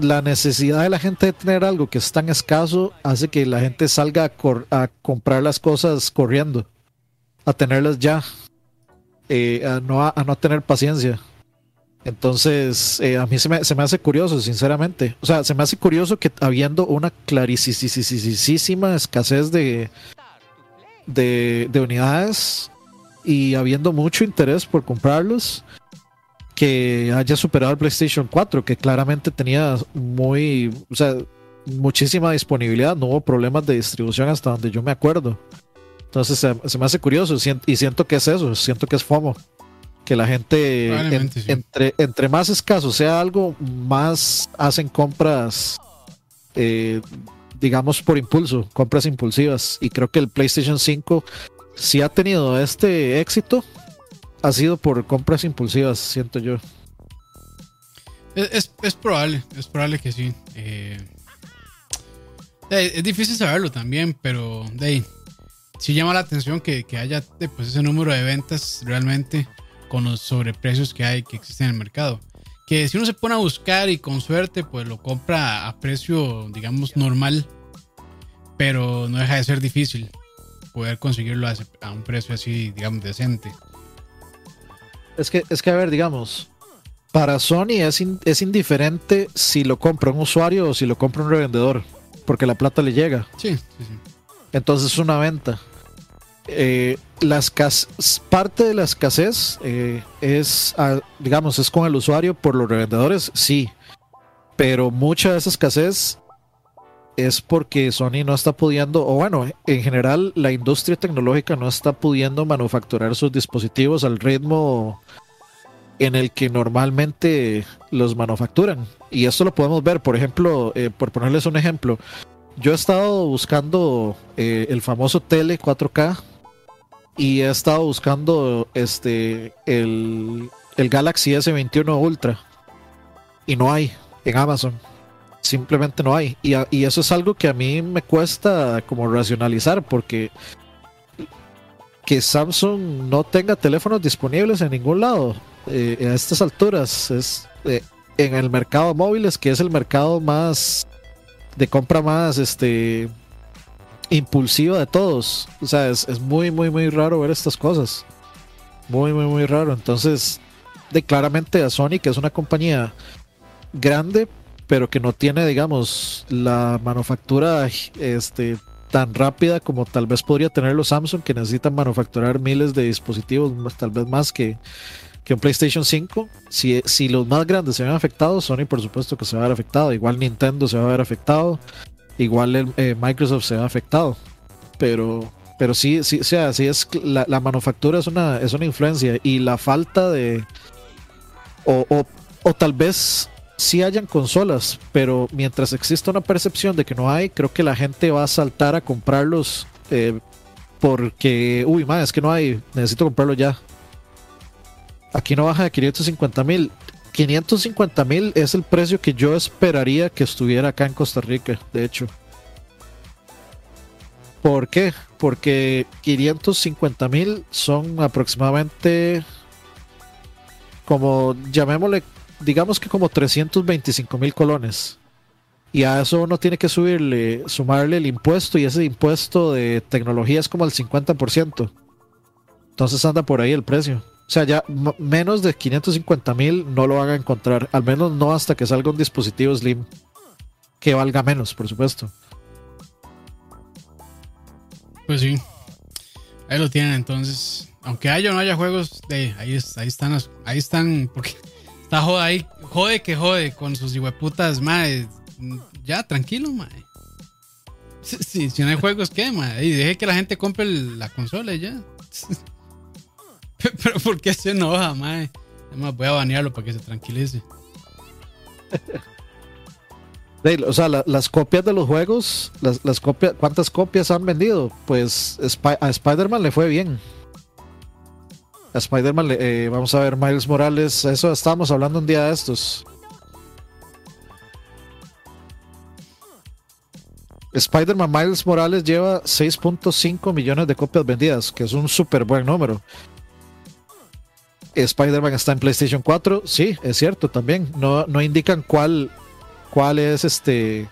la necesidad de la gente de tener algo que es tan escaso hace que la gente salga a, a comprar las cosas corriendo, a tenerlas ya, eh, a, no, a no tener paciencia. Entonces, eh, a mí se me, se me, hace curioso, sinceramente. O sea, se me hace curioso que habiendo una clarísima escasez de, de, de, unidades y habiendo mucho interés por comprarlos, que haya superado el PlayStation 4, que claramente tenía muy, o sea, muchísima disponibilidad, no hubo problemas de distribución hasta donde yo me acuerdo. Entonces, se, se me hace curioso y siento que es eso, siento que es FOMO que la gente entre, entre más escaso sea algo, más hacen compras, eh, digamos, por impulso, compras impulsivas. Y creo que el PlayStation 5, si ha tenido este éxito, ha sido por compras impulsivas, siento yo. Es, probable, es probable que sí. Eh, es difícil saberlo también, pero de sí llama la atención que, haya pues, ese número de ventas realmente con los sobreprecios que hay, que existen en el mercado. Que si uno se pone a buscar y con suerte, pues lo compra a precio, digamos, normal, pero no deja de ser difícil. poder conseguirlo a, un precio así, digamos, decente. Es que, es que a ver, digamos, para Sony es, in- es indiferente si lo compra un usuario o si lo compra un revendedor, porque la plata le llega. Sí, sí, sí. Entonces es una venta. Eh, parte de la escasez eh, es, digamos, es con el usuario por los revendedores, sí. Pero mucha de esa escasez es porque Sony no está pudiendo, o bueno, en general la industria tecnológica no está pudiendo manufacturar sus dispositivos al ritmo en el que normalmente los manufacturan. Y esto lo podemos ver, por ejemplo, eh, por ponerles un ejemplo, yo he estado buscando el famoso tele 4K y he estado buscando este el, el Galaxy S21 Ultra y no hay en Amazon. Simplemente no hay. Y, y eso es algo que a mí me cuesta como racionalizar porque que Samsung no tenga teléfonos disponibles en ningún lado eh, a estas alturas es eh, en el mercado móviles que es el mercado más de compra más este impulsiva de todos. O sea, es, es muy, muy, muy raro ver estas cosas. Muy, muy, muy raro. Entonces, de claramente a Sony, que es una compañía grande, pero que no tiene, digamos, la manufactura este, tan rápida como tal vez podría tener los Samsung, que necesitan manufacturar miles de dispositivos, tal vez más que, que un PlayStation 5. Si, si los más grandes se ven afectados, Sony por supuesto que se va a ver afectado. Igual Nintendo se va a ver afectado. Igual el, eh, Microsoft se ve afectado. Pero, pero sí, sí, o sea, sí es la, la manufactura es una, es una influencia. Y la falta de. O, o, o tal vez sí hayan consolas, pero mientras exista una percepción de que no hay, creo que la gente va a saltar a comprarlos eh, porque, uy, más, es que no hay, necesito comprarlo ya. Aquí no baja de 550 mil. 550 mil es el precio que yo esperaría que estuviera acá en Costa Rica, de hecho. ¿Por qué? Porque 550 mil son aproximadamente como, llamémosle, digamos que como 325 mil colones. Y a eso uno tiene que subirle, sumarle el impuesto y ese impuesto de tecnología es como el 50%. Entonces anda por ahí el precio. O sea, ya menos de 550 mil no lo van a encontrar. Al menos no hasta que salga un dispositivo Slim. Que valga menos, por supuesto. Pues sí. Ahí lo tienen entonces. Aunque haya o no haya juegos, de ahí, ahí están ahí están porque está jode ahí, jode que jode con sus hijueputas, mae. Ya, tranquilo, mae. Si, si- no hay juegos, ¿qué, mae? Y deje que la gente compre la consola ya. Pero ¿por qué se enoja, mae? Además, voy a banearlo para que se tranquilice. O sea, la- las copias de los juegos, las, las copias, ¿cuántas copias han vendido? Pues a Spider-Man le fue bien. A Spider-Man, eh, vamos a ver, Miles Morales, eso estábamos hablando un día de estos. Spider-Man Miles Morales lleva 6.5 millones de copias vendidas, que es un súper buen número. Spider-Man está en PlayStation 4, sí, es cierto también. No, no indican cuál, cuál es este.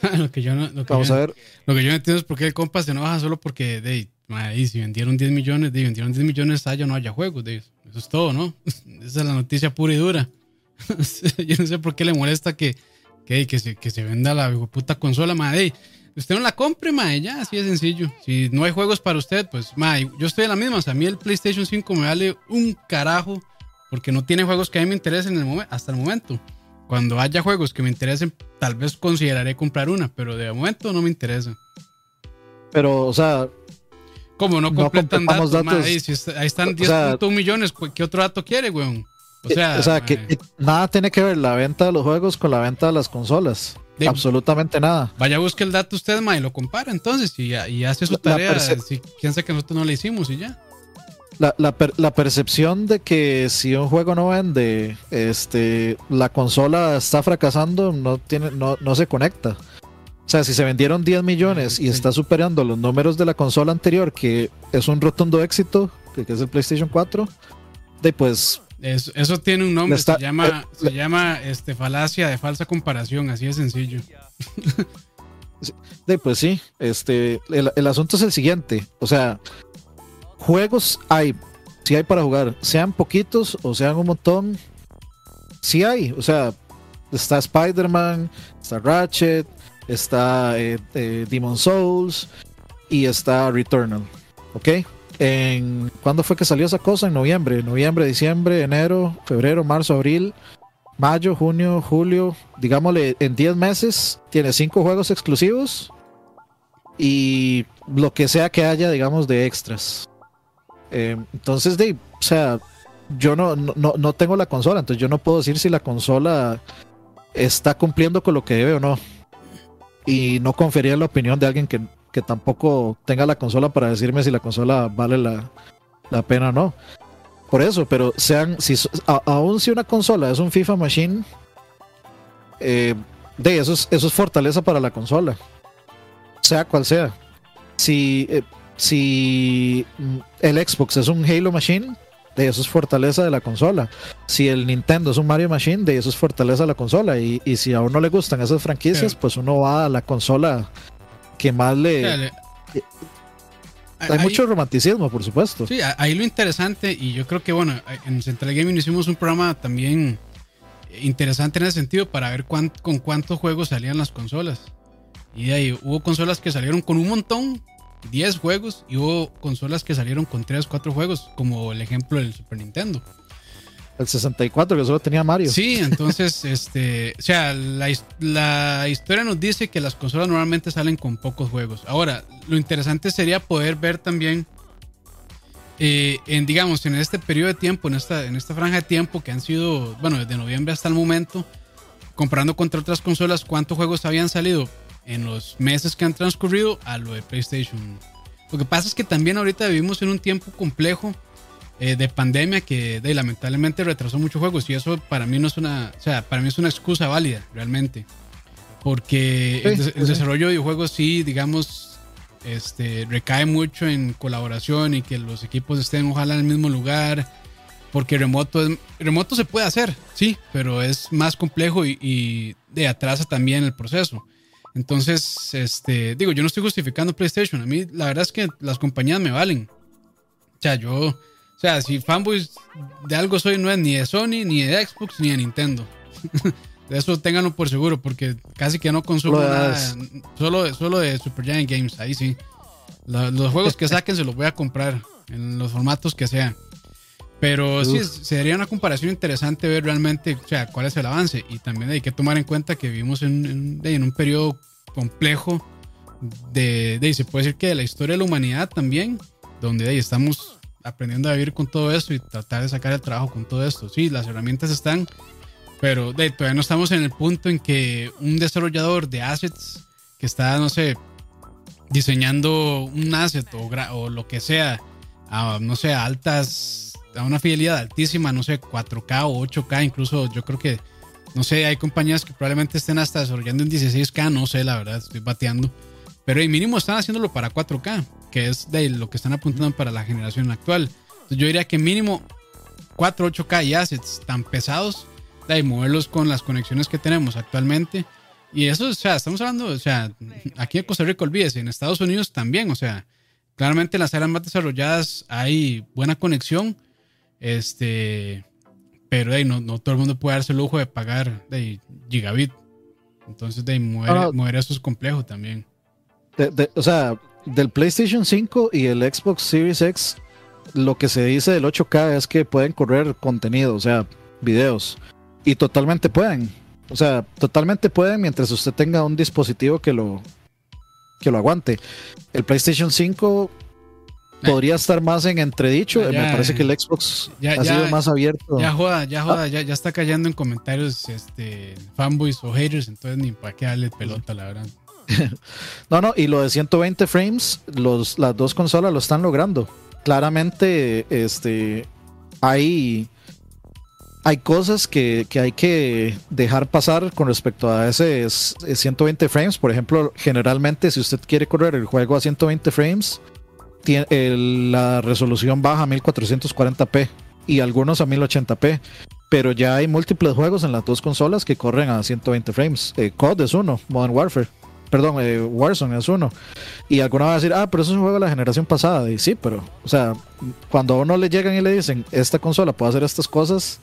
lo que yo no, lo que Vamos yo- a ver. Lo que yo no entiendo es por qué el compa se enoja solo porque, de, ahí, si vendieron 10 millones, de, vendieron 10 millones, o no haya juegos, de, eso es todo, ¿no? Esa es la noticia pura y dura. yo no sé por qué le molesta que, que, que, se, que se venda la puta consola, madre. Usted no la compre, madre, ya, así de sencillo. Si no hay juegos para usted, pues, madre, yo estoy en la misma. O sea, a mí el PlayStation 5 me vale un carajo porque no tiene juegos que a mí me interesen en el momen- hasta el momento. Cuando haya juegos que me interesen, tal vez consideraré comprar una, pero de momento no me interesa. Pero, o sea, Como no No completan completamos datos, datos. ma, ahí, si está- ahí están O sea, 10.1 millones, cu- ¿qué otro dato quiere, weón? O sea, eh, o sea que nada tiene que ver la venta de los juegos con la venta de las consolas. De- Absolutamente nada. vaya, busque el dato usted, ma, y lo compara entonces y, y hace su tarea. si piensa que nosotros no le hicimos y ya. La, la per- la percepción de que si un juego no vende, este, la consola está fracasando, no tiene, no, no se conecta. O sea, si se vendieron 10 millones y está superando los números de la consola anterior, que es un rotundo éxito, que, que es el PlayStation 4, de pues Eso, eso tiene un nombre, está- se llama, eh, se llama este, falacia de falsa comparación, así de sencillo. pues sí, este, el, el, asunto es el siguiente, o sea, juegos hay, si hay para jugar, sean poquitos o sean un montón, sí hay, o sea, está Spider-Man, está Ratchet, está eh, eh, Demon Souls y está Returnal, ¿ok? En, ¿Cuándo fue que salió esa cosa? En noviembre, noviembre, diciembre, enero, febrero, marzo, abril, mayo, junio, julio, digámosle, en 10 meses tiene 5 juegos exclusivos y lo que sea que haya, digamos, de extras. Eh, entonces, de, o sea, yo no, no, no tengo la consola, entonces yo no puedo decir si la consola está cumpliendo con lo que debe o no. Y no confería la opinión de alguien que, que tampoco tenga la consola para decirme si la consola vale la, la pena o no. Por eso, pero sean, si aún si una consola es un FIFA Machine, eh, de eso es, eso es fortaleza para la consola. Sea cual sea. Si, eh, si el Xbox es un Halo Machine, de eso es fortaleza de la consola. Si el Nintendo es un Mario Machine, de eso es fortaleza de la consola. Y, y si a uno le gustan esas franquicias, pues uno va a la consola que más le... Hay mucho romanticismo, por supuesto. Sí, ahí lo interesante, y yo creo que, bueno, en Central Gaming hicimos un programa también interesante en ese sentido para ver con cuántos juegos salían las consolas. Y de ahí hubo consolas que salieron con un montón 10 juegos y hubo consolas que salieron con 3, 4 juegos, como el ejemplo del Super Nintendo. El 64 que solo tenía Mario. Sí, entonces, este, o sea, la, la, historia nos dice que las consolas normalmente salen con pocos juegos. Ahora, lo interesante sería poder ver también, eh, en, digamos, en este periodo de tiempo, en esta, en esta franja de tiempo que han sido, bueno, desde noviembre hasta el momento, comparando contra otras consolas, cuántos juegos habían salido en los meses que han transcurrido a lo de PlayStation. Lo que pasa es que también ahorita vivimos en un tiempo complejo eh, de pandemia que de, lamentablemente retrasó muchos juegos y eso para mí no es una, o sea, para mí es una excusa válida realmente. Porque el, desarrollo de videojuegos sí, digamos, este, recae mucho en colaboración y que los equipos estén ojalá en el mismo lugar. Porque remoto, remoto se puede hacer, sí, pero es más complejo y, y de atrasa también el proceso. Entonces, este, digo, yo no estoy justificando PlayStation. A mí, la verdad es que las compañías me valen. O sea, yo, sea, si fanboys de algo soy, no es ni de Sony, ni de Xbox, ni de Nintendo. de eso ténganlo por seguro, porque casi que no consumo nada. Solo, solo de Super Giant Games, ahí sí. los juegos que saquen se los voy a comprar en los formatos que sean. Pero sí, sería una comparación interesante ver realmente, o sea, cuál es el avance. Y también hay que tomar en cuenta que vivimos en, en, un periodo complejo de, de, se puede decir que de la historia de la humanidad también, donde ahí estamos aprendiendo a vivir con todo esto y tratar de sacar el trabajo con todo esto. Sí, las herramientas están, pero de, todavía no estamos en el punto en que un desarrollador de assets que está, no sé, diseñando un asset o, o lo que sea, a, no sé, altas a una fidelidad altísima, no sé, 4K o 8K, incluso yo creo que, no sé, hay compañías que probablemente estén hasta desarrollando en 16K, no sé, la verdad, estoy bateando. Pero el mínimo están haciéndolo para 4K, que es de lo que están apuntando para la generación actual. Entonces yo diría que mínimo 4, 8K y assets tan pesados, de moverlos con las conexiones que tenemos actualmente. Y eso, o sea, estamos hablando, o sea, aquí en Costa Rica, olvídese, en Estados Unidos también, o sea, claramente en las áreas más desarrolladas hay buena conexión, este, pero no, no, todo el mundo puede darse el lujo de pagar de gigabit. Entonces, de mover, mover eso es complejo también. o sea, del PlayStation 5 y el Xbox Series X, lo que se dice del 8K es que pueden correr contenido, o sea, videos. Y totalmente pueden. O sea, totalmente pueden mientras usted tenga un dispositivo que lo, que lo aguante. El PlayStation 5 podría estar más en entredicho. me parece que el Xbox ha sido más abierto. Ya joda, ya joda, ya, está cayendo en comentarios este, fanboys o haters, entonces ni para qué darle pelota, la verdad. no, no, y lo de 120 frames, los, las dos consolas lo están logrando. Claramente, este, hay, hay cosas que, que hay que dejar pasar con respecto a ese 120 frames. Por ejemplo, generalmente, si usted quiere correr el juego a 120 frames, la resolución baja a 1440p y algunos a 1080p. Pero ya hay múltiples juegos en las dos consolas que corren a 120 frames. Eh, COD es uno, Modern Warfare. Perdón, eh, Warzone es uno. Y alguna va a decir, ah, pero eso es un juego de la generación pasada. Y sí, pero, o sea, cuando a uno le llegan y le dicen, esta consola puede hacer estas cosas,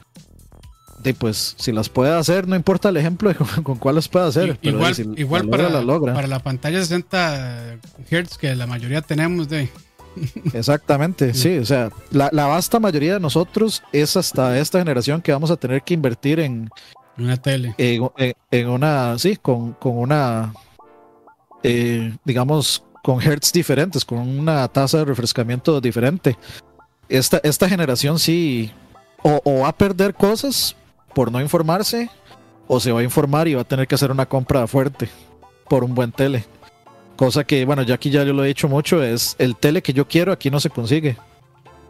de pues si las puede hacer, no importa el ejemplo con, con cuál las puede hacer. igual igual para, la logra. para la pantalla 60 Hz que la mayoría tenemos de... Exactamente, sí, o sea, la, la, vasta mayoría de nosotros es hasta esta generación que vamos a tener que invertir en... Una tele. En, una, sí, con, con una, eh, digamos, con hertz diferentes, con una tasa de refrescamiento diferente. Esta, esta generación sí, o, va a perder cosas por no informarse, o se va a informar y va a tener que hacer una compra fuerte por un buen tele. Cosa que, bueno, ya aquí ya yo lo he dicho mucho, es el tele que yo quiero aquí no se consigue.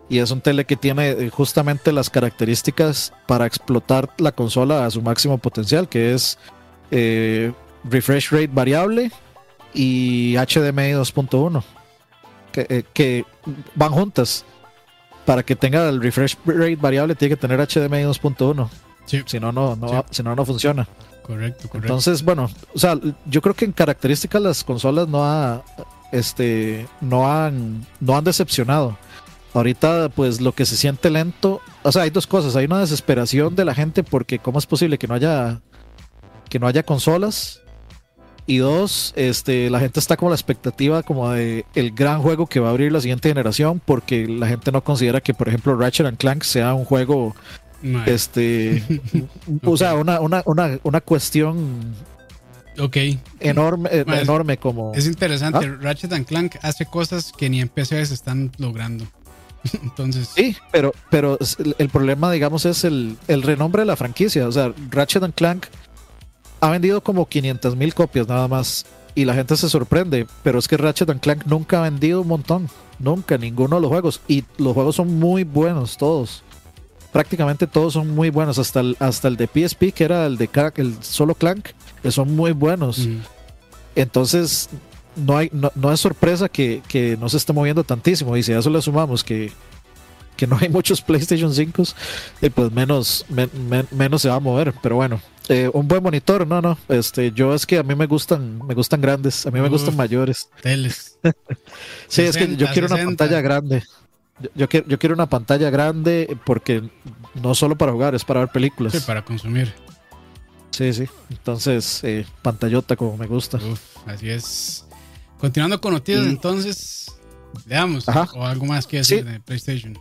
Y es un tele que tiene eh, justamente las características para explotar la consola a su máximo potencial, que es eh, refresh rate variable y HDMI 2.1, que, eh, que van juntas. Para que tenga el refresh rate variable tiene que tener HDMI 2.1. Si no, no, no, si no, no funciona. Correcto, correcto. Entonces, bueno, o sea, yo creo que en características las consolas no ha, este, no han, no han decepcionado. Ahorita, pues lo que se siente lento, o sea, hay dos cosas. Hay una desesperación de la gente porque cómo es posible que no haya, que no haya consolas. Y dos, este, la gente está como la expectativa como de el gran juego que va a abrir la siguiente generación porque la gente no considera que, por ejemplo, Ratchet and Clank sea un juego este, o sea, una, una, una, una cuestión Ok. Enorme, eh, enorme como. Es interesante. ¿Ah? Ratchet and Clank hace cosas que ni en PC se están logrando. Entonces. Sí, pero, pero el problema, digamos, es el, el renombre de la franquicia. O sea, Ratchet and Clank ha vendido como 500 mil copias nada más. Y la gente se sorprende. Pero es que Ratchet and Clank nunca ha vendido un montón. Nunca, ninguno de los juegos. Y los juegos son muy buenos, todos prácticamente todos son muy buenos, hasta el, hasta el de PSP, que era el de el solo Clank, que son muy buenos. Entonces, no, hay, no, es sorpresa que, no se esté moviendo tantísimo. Y si a eso le sumamos que, que no hay muchos PlayStation 5, eh, pues menos, menos se va a mover. Pero bueno, eh, un buen monitor, no, no. Este, yo es que a mí me gustan, me gustan grandes, a mí me gustan mayores. Teles. sí, es que yo quiero una pantalla grande. Yo, quiero, yo quiero una pantalla grande porque no solo para jugar, es para ver películas. Sí, para consumir. Sí, sí. Entonces, eh, pantallota como me gusta. así es. Continuando con noticias, entonces, veamos. O algo más que decir de PlayStation.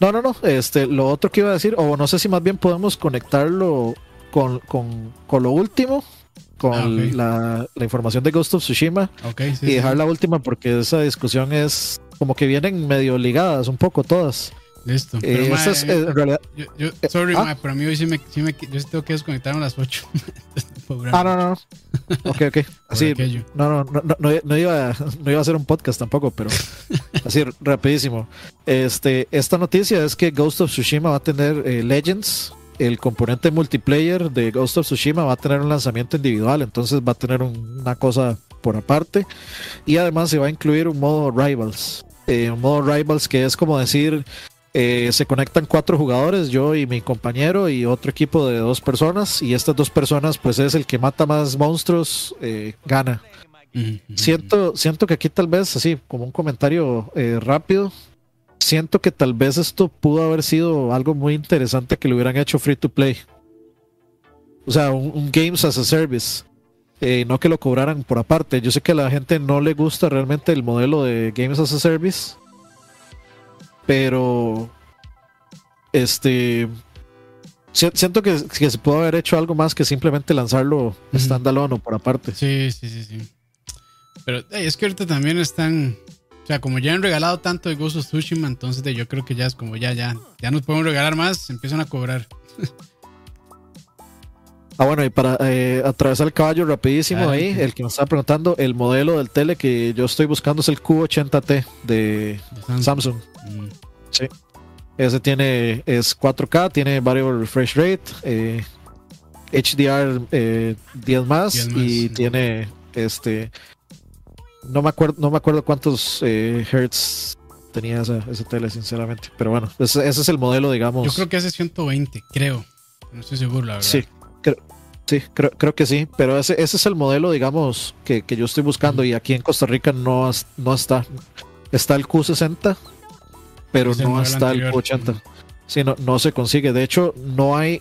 No, no, no. Este, lo otro que iba a decir, o no sé si más bien podemos conectarlo con, con, con lo último, con ah, la, la, información de Ghost of Tsushima. y dejar la última porque esa discusión es como que vienen medio ligadas un poco todas. Listo. Eh, pero, es, en realidad, yo, eh, sorry, ah. pero a mí hoy sí me, sí me, yo sí tengo que desconectar a las 8. ah, no, no. Ok, ok. Así, no, no, no, no, no, iba, no iba a hacer un podcast tampoco, pero así rapidísimo. Este, esta noticia es que Ghost of Tsushima va a tener eh, Legends. El componente multiplayer de Ghost of Tsushima va a tener un lanzamiento individual, entonces va a tener una cosa por aparte. Y además se va a incluir un modo Rivals eh, modo Rivals, que es como decir, eh, se conectan cuatro jugadores, yo y mi compañero y otro equipo de dos personas, y estas dos personas, pues es el que mata más monstruos, eh, gana. Siento, siento que aquí tal vez, así como un comentario eh, rápido, siento que tal vez esto pudo haber sido algo muy interesante que le hubieran hecho free to play. O sea, un Games as a Service. Eh, no que lo cobraran por aparte. Yo sé que a la gente no le gusta realmente el modelo de Games as a Service, pero este siento que, se puede haber hecho algo más que simplemente lanzarlo standalone o por aparte. Sí, sí, sí, sí. Pero es que ahorita también están, o sea, como ya han regalado tanto de Ghost of Tsushima, entonces yo creo que ya es como ya, ya, ya nos podemos regalar más, empiezan a cobrar. Ah, bueno, y para eh, atravesar el caballo rapidísimo ah, ahí, el que me estaba preguntando, el modelo del tele que yo estoy buscando es el Q80T de Samsung. Mm. Sí. Ese tiene, es 4K, tiene variable refresh rate, HDR eh, 10 más, y tiene este no me acuerdo, no me acuerdo cuántos eh, hertz tenía ese, tele, sinceramente. Pero bueno, ese, ese, es el modelo, digamos. Yo creo que hace 120, creo. No estoy seguro, la verdad. Sí, Sí, creo, creo que sí, pero ese, ese es el modelo, digamos, que, que yo estoy buscando y aquí en Costa Rica no, no está. Está el Q60, pero no está el Q80. Sí, no, no se consigue. De hecho, no hay,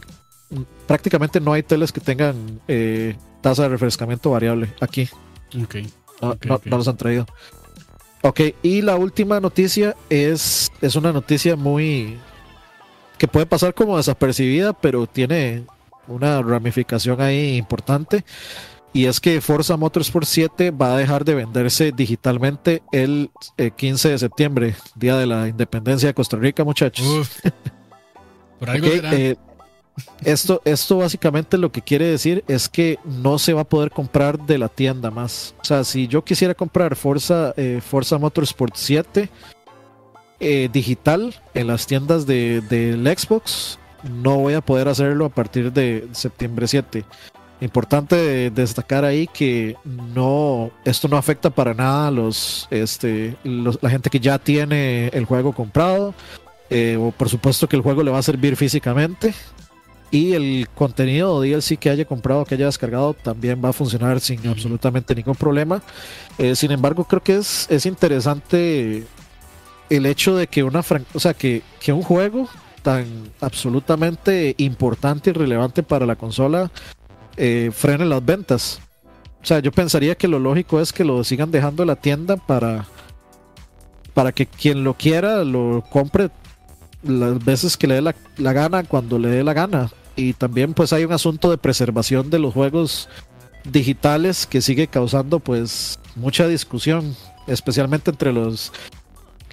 prácticamente no hay teles que tengan eh, tasa de refrescamiento variable aquí. Ok. No, no, los han traído. Ok, y la última noticia es, es una noticia muy, que puede pasar como desapercibida, pero tiene una ramificación ahí importante. Y es que Forza Motorsport 7 va a dejar de venderse digitalmente el 15 eh, de septiembre, día de la independencia de Costa Rica, muchachos. Por algo eh, esto, esto básicamente lo que quiere decir es que no se va a poder comprar de la tienda más. O sea, si yo quisiera comprar Forza, eh, Forza Motorsport 7 digital en las tiendas del Xbox, no voy a poder hacerlo a partir de septiembre 7. Importante destacar ahí que no, esto no afecta para nada a los, este, la gente que ya tiene el juego comprado, eh, o por supuesto que el juego le va a servir físicamente. Y el contenido DLC que haya comprado, que haya descargado, también va a funcionar sin absolutamente ningún problema. Eh, sin embargo, creo que es, es interesante el hecho de que una o sea, que, que un juego tan absolutamente importante y relevante para la consola eh, frene las ventas. O sea, yo pensaría que lo lógico es que lo sigan dejando en la tienda para, para que quien lo quiera lo compre las veces que le dé la, la gana, cuando le dé la gana. Y también pues hay un asunto de preservación de los juegos digitales que sigue causando pues mucha discusión, especialmente entre los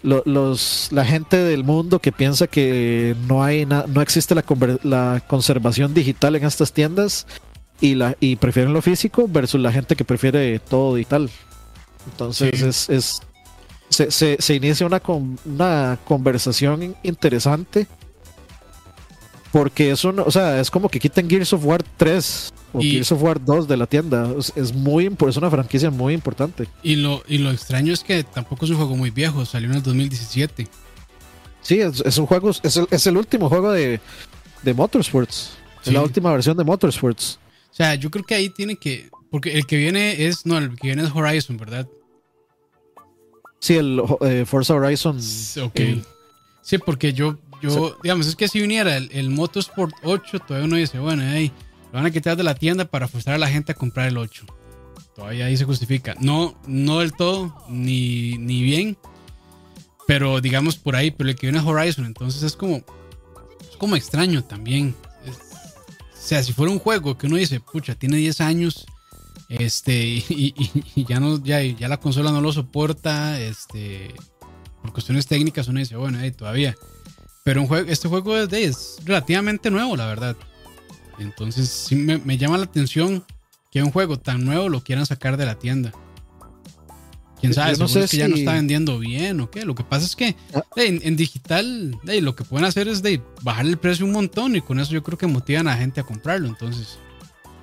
los, la gente del mundo que piensa que no hay no existe la, la, conservación digital en estas tiendas y la y prefieren lo físico versus la gente que prefiere todo digital. Entonces es, es se, se, se, inicia una, una conversación interesante porque es o sea es como que quiten Gears of War 3 o Gears of War 2 de la tienda. Es, muy es una franquicia muy importante. Y lo, y lo extraño es que tampoco es un juego muy viejo, salió en el 2017. Sí, es, un juego, es el, es el, último juego de, de Motorsports. Es la última versión de Motorsports. O sea, yo creo que ahí tiene que. Porque el que viene es. No, el que viene es Horizon, ¿verdad? Sí, el eh, Forza Horizon. Ok. sí, porque yo, yo digamos, es que si viniera el, el Motorsport 8, todavía uno dice, bueno, ahí lo van a quitar de la tienda para frustrar a la gente a comprar el 8. Todavía ahí se justifica. No, no del todo, ni, ni bien. Pero digamos por ahí, pero el que viene es Horizon. Entonces es como, es como extraño también. o sea, si fuera un juego que uno dice, pucha, tiene 10 años. Este, y, ya no, ya, ya la consola no lo soporta. Este, por cuestiones técnicas uno dice, bueno, ahí todavía. Pero un juego, este juego es, es relativamente nuevo, la verdad. Entonces sí me, llama la atención que un juego tan nuevo lo quieran sacar de la tienda. Quién sabe, no sé si... ya no está vendiendo bien o qué. Lo que pasa es que ah. en, digital lo que pueden hacer es de bajar el precio un montón y con eso yo creo que motivan a la gente a comprarlo. Entonces,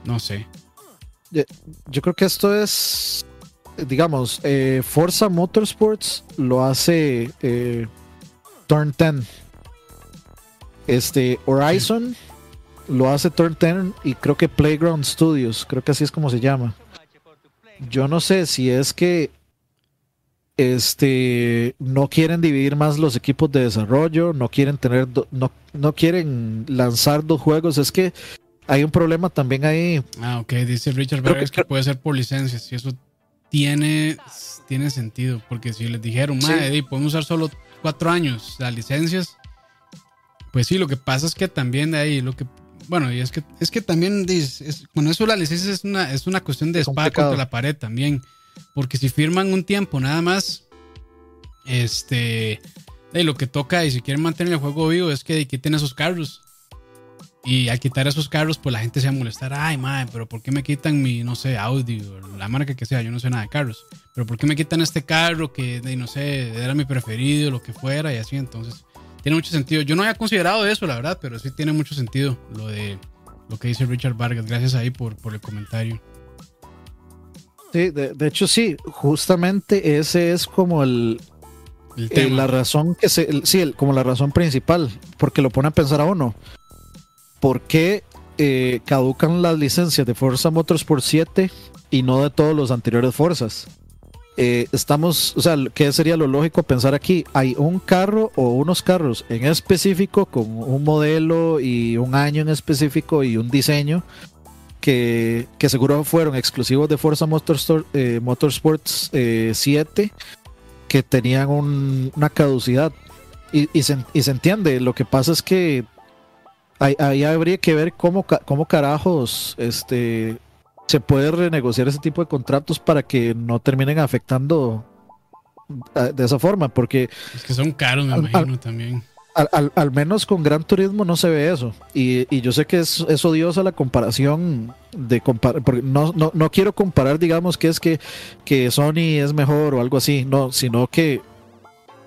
no sé. Yo creo que esto es, digamos, eh, Forza Motorsports lo hace eh, Turn 10. Este, Horizon lo hace Turn 10 y creo que Playground Studios, creo que así es como se llama. Yo no sé si es que este no quieren dividir más los equipos de desarrollo, no quieren tener no, no quieren lanzar dos juegos, es que hay un problema también ahí. Ah, ok, dice Richard Berger que, puede ser por licencias y eso tiene, tiene sentido, porque si les dijeron, madre, podemos usar solo cuatro años las licencias, pues sí, lo que pasa es que también de ahí lo que bueno, y es que, es que también con eso la licencia es una, es una cuestión de espada contra la pared también. Porque si firman un tiempo nada más, este, de lo que toca y si quieren mantener el juego vivo es que quiten esos carros. Y al quitar esos carros, pues la gente se va a molestar. Ay, madre, pero ¿por qué me quitan mi, no sé, Audi o la marca que sea? Yo no sé nada de carros. Pero ¿por qué me quitan este carro que, no sé, era mi preferido, lo que fuera y así? Entonces, tiene mucho sentido. Yo no había considerado eso, la verdad, pero sí tiene mucho sentido lo de lo que dice Richard Vargas. Gracias ahí por, por el comentario. Sí, de, hecho sí, justamente ese es como el, eh, la razón que se, sí, como la razón principal, porque lo pone a pensar a uno. ¿Por qué eh, caducan las licencias de Forza Motorsport 7 y no de todos los anteriores Forzas. Eh, estamos, o sea, ¿qué sería lo lógico pensar aquí? Hay un carro o unos carros en específico con un modelo y un año en específico y un diseño que, seguro fueron exclusivos de Forza Motorsport, eh, Motorsports 7 que tenían una caducidad. Y, se, y, se, entiende, lo que pasa es que ahí, habría que ver cómo, cómo carajos este, se puede renegociar ese tipo de contratos para que no terminen afectando ah, de esa forma, porque... Es que son caros, me imagino también. Al, menos con Gran Turismo no se ve eso. Y, yo sé que es, es, odiosa la comparación de comparar, porque no, no, no, quiero comparar, digamos, que es que, que Sony es mejor o algo así, no, sino que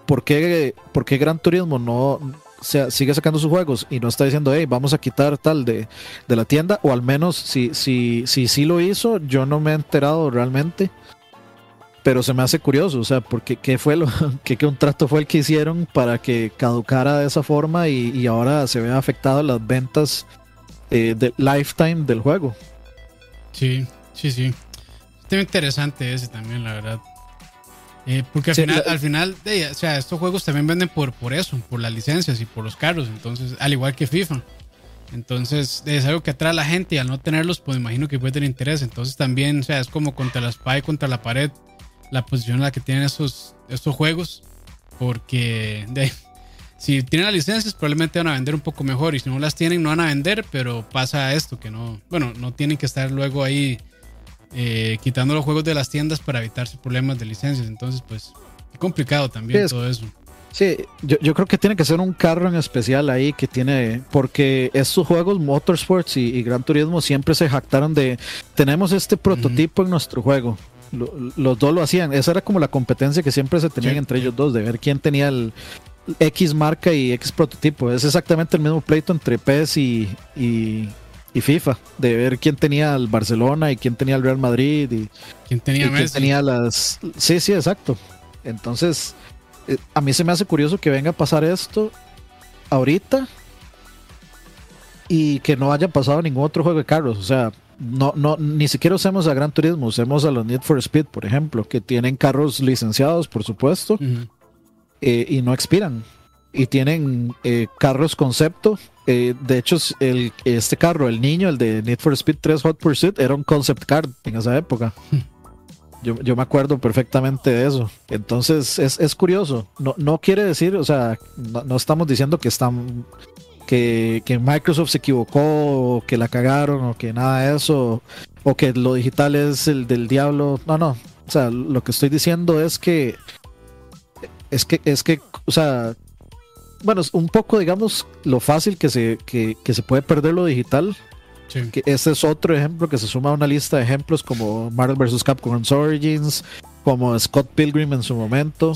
¿por qué, por qué Gran Turismo no, sigue sacando sus juegos y no está diciendo, hey, vamos a quitar tal de, la tienda, o al menos si si, si, lo hizo, yo no me he enterado realmente, pero se me hace curioso, o sea, porque qué fue lo, qué contrato fue el que hicieron para que caducara de esa forma y, ahora se vean afectadas las ventas eh, de lifetime del juego. Sí, sí, sí. Está interesante ese también, la verdad. Eh, porque al final, al final o sea, estos juegos también venden por, por eso, por las licencias y por los carros, entonces, al igual que FIFA. Entonces, es algo que atrae a la gente y al no tenerlos, pues imagino que puede tener interés. Entonces también, o sea, es como contra la espada y contra la pared la posición en la que tienen estos, estos juegos. Porque de, si tienen las licencias, probablemente van a vender un poco mejor. Y si no las tienen, no van a vender, pero pasa esto, que no, bueno, no tienen que estar luego ahí eh, quitando los juegos de las tiendas para evitarse problemas de licencias. Entonces, pues, es complicado también todo eso. Sí, yo, yo, creo que tiene que ser un carro en especial ahí que tiene, porque estos juegos Motorsports y, Gran Turismo siempre se jactaron de, tenemos este prototipo en nuestro juego. los dos lo hacían, esa era como la competencia que siempre se tenían entre ellos dos, de ver quién tenía el X marca y X prototipo. Es exactamente el mismo pleito entre PES y, y, y FIFA, de ver quién tenía el Barcelona y quién tenía el Real Madrid y quién tenía, quién tenía las... Sí, sí, exacto. Entonces, eh, a mí se me hace curioso que venga a pasar esto ahorita y que no haya pasado ningún otro juego de carros. O sea, no, no, ni siquiera usemos a Gran Turismo, usemos a los Need for Speed, por ejemplo, que tienen carros licenciados, por supuesto, eh, y no expiran. Y tienen eh, carros concepto eh, de hecho, el, este carro, el niño, el de Need for Speed 3 Hot Pursuit, era un concept car en esa época. Yo, me acuerdo perfectamente de eso. Entonces, es, curioso. No, no quiere decir, o sea, no, estamos diciendo que están. Que, que, Microsoft se equivocó, o que la cagaron, o que nada de eso, o que lo digital es el del diablo. No, no. O sea, lo que estoy diciendo es que. Es que, es que, o sea, bueno, un poco, digamos, lo fácil que se, que, se puede perder lo digital. Que ese es otro ejemplo que se suma a una lista de ejemplos como Marvel vs. Capcom Origins, como Scott Pilgrim en su momento,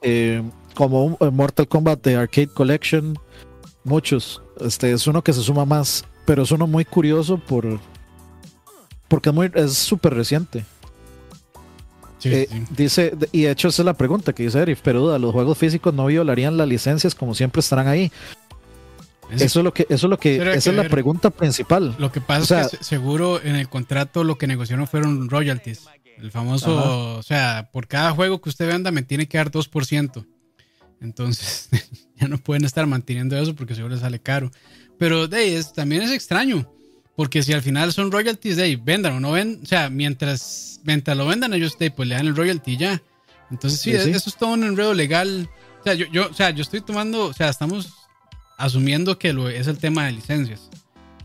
eh, como eh, Mortal Kombat de Arcade Collection, muchos. Este es uno que se suma más, pero es uno muy curioso por porque es súper reciente. Eh, dice, y de hecho esa es la pregunta que dice Eric, pero duda, los juegos físicos no violarían las licencias como siempre estarán ahí. Eso es lo que, eso es lo que, esa es la pregunta principal. Lo que pasa es que seguro en el contrato lo que negociaron fueron royalties. El famoso, o sea, por cada juego que usted venda me tiene que dar 2%. Entonces, ya no pueden estar manteniendo eso porque seguro le sale caro. Pero de también es extraño. Porque si al final son royalties, de ahí, vendan o no ven, o sea, mientras, mientras lo vendan ellos, de, pues le dan el royalty ya. Entonces sí, eso es todo un enredo legal. O sea, yo, yo, o sea, yo estoy tomando, o sea, estamos asumiendo que lo, es el tema de licencias.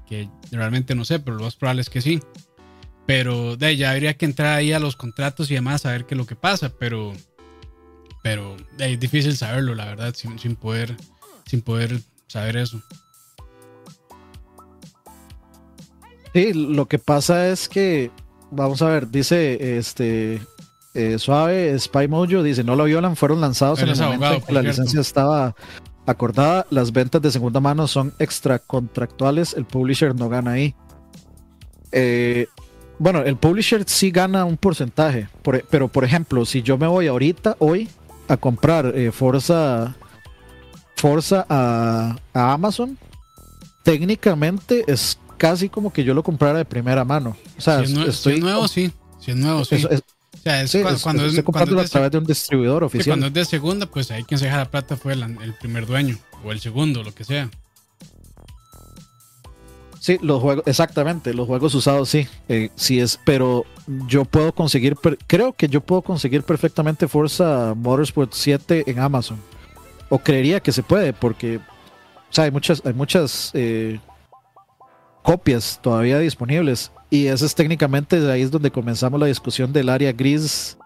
Que realmente no sé, pero lo más probable es que sí. Pero de ahí ya habría que entrar ahí a los contratos y demás a ver qué es lo que pasa. Pero, pero de es difícil saberlo, la verdad, sin, sin poder, sin poder saber eso. Sí, lo que pasa es que, vamos a ver, dice este eh, Suave, Spy Mojo, dice, no lo violan, fueron lanzados en el momento en que la licencia estaba acordada, las ventas de segunda mano son extracontractuales, el publisher no gana ahí. Eh, bueno, el publisher sí gana un porcentaje, pero por ejemplo, si yo me voy ahorita, hoy, a comprar eh, Forza, Forza a, a Amazon, técnicamente es casi como que yo lo comprara de primera mano. O sea, si es, estoy, nuevo, sí. Si es nuevo, sí. o sea, es cuando, es, cuando a través de un distribuidor oficial. cuando es de segunda, pues ahí quien se deja la plata fue el, primer dueño, o el segundo, lo que sea. Sí, los juegos, exactamente, los juegos usados sí, eh, sí es, pero yo puedo conseguir, creo que yo puedo conseguir perfectamente Forza Motorsport 7 en Amazon, o creería que se puede, porque o sea, hay muchas, hay muchas eh, copias todavía disponibles. Y ese es técnicamente ahí es donde comenzamos la discusión del área gris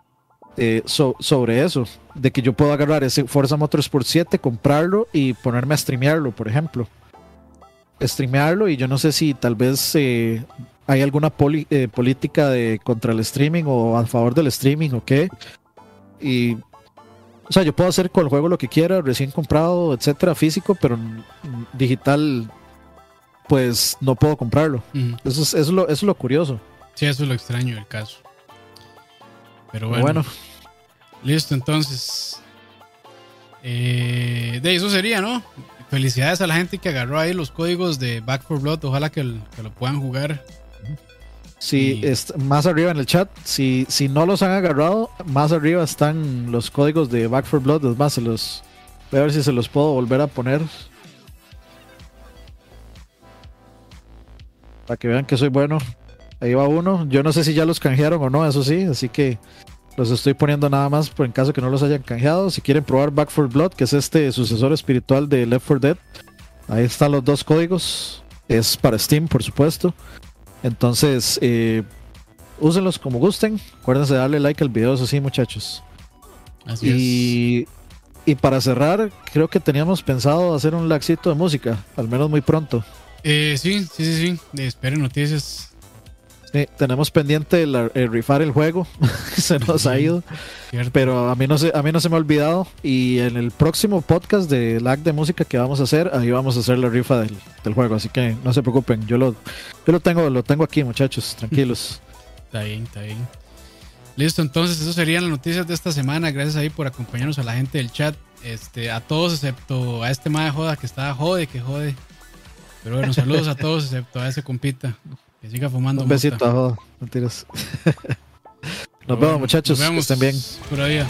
eh, sobre eso. De que yo puedo agarrar ese Forza Motorsport 7, comprarlo y ponerme a streamearlo, por ejemplo. Streamearlo y yo no sé si tal vez eh, hay alguna eh, política de contra el streaming o a favor del streaming o qué. Y o sea, yo puedo hacer con el juego lo que quiera, recién comprado, etcétera, físico, pero digital pues no puedo comprarlo. eso, es, lo, eso es lo curioso. Sí, eso es lo extraño del caso. Pero bueno. Listo, entonces. Eh, de eso sería, ¿no? Felicidades a la gente que agarró ahí los códigos de Back for Blood. Ojalá que, lo puedan jugar. Sí, más arriba en el chat, si, si no los han agarrado, más arriba están los códigos de Back for Blood. Es más, se los, voy a ver si se los puedo volver a poner para que vean que soy bueno. Ahí va uno. Yo no sé si ya los canjearon o no, eso sí, así que los estoy poniendo nada más por en caso que no los hayan canjeado. Si quieren probar Back for Blood, que es este sucesor espiritual de Left 4 Dead, ahí están los dos códigos. Es para Steam, por supuesto. Entonces, eh, úsenlos como gusten. Acuérdense de darle like al video, eso sí, muchachos. Así y, y para cerrar, creo que teníamos pensado hacer un laxito de música, al menos muy pronto. Eh, sí, sí, sí, sí. Esperen noticias. Sí, tenemos pendiente el, rifar el juego. se nos ha ido. Pero a mí, no se, a mí no se me ha olvidado. Y en el próximo podcast de lag de música que vamos a hacer, ahí vamos a hacer la rifa del, juego. Así que no se preocupen. Yo lo, yo lo tengo, lo tengo aquí, muchachos. Tranquilos. está bien, está bien. Listo, entonces eso serían las noticias de esta semana. Gracias ahí por acompañarnos a la gente del chat. Este, a todos excepto a este de joda que estaba jode, que jode. Pero bueno, saludos a todos, excepto a ese compita. Que siga fumando. Un besito a joda, mentiras. Nos vemos, muchachos. Nos vemos. Que estén bien. Por ahí.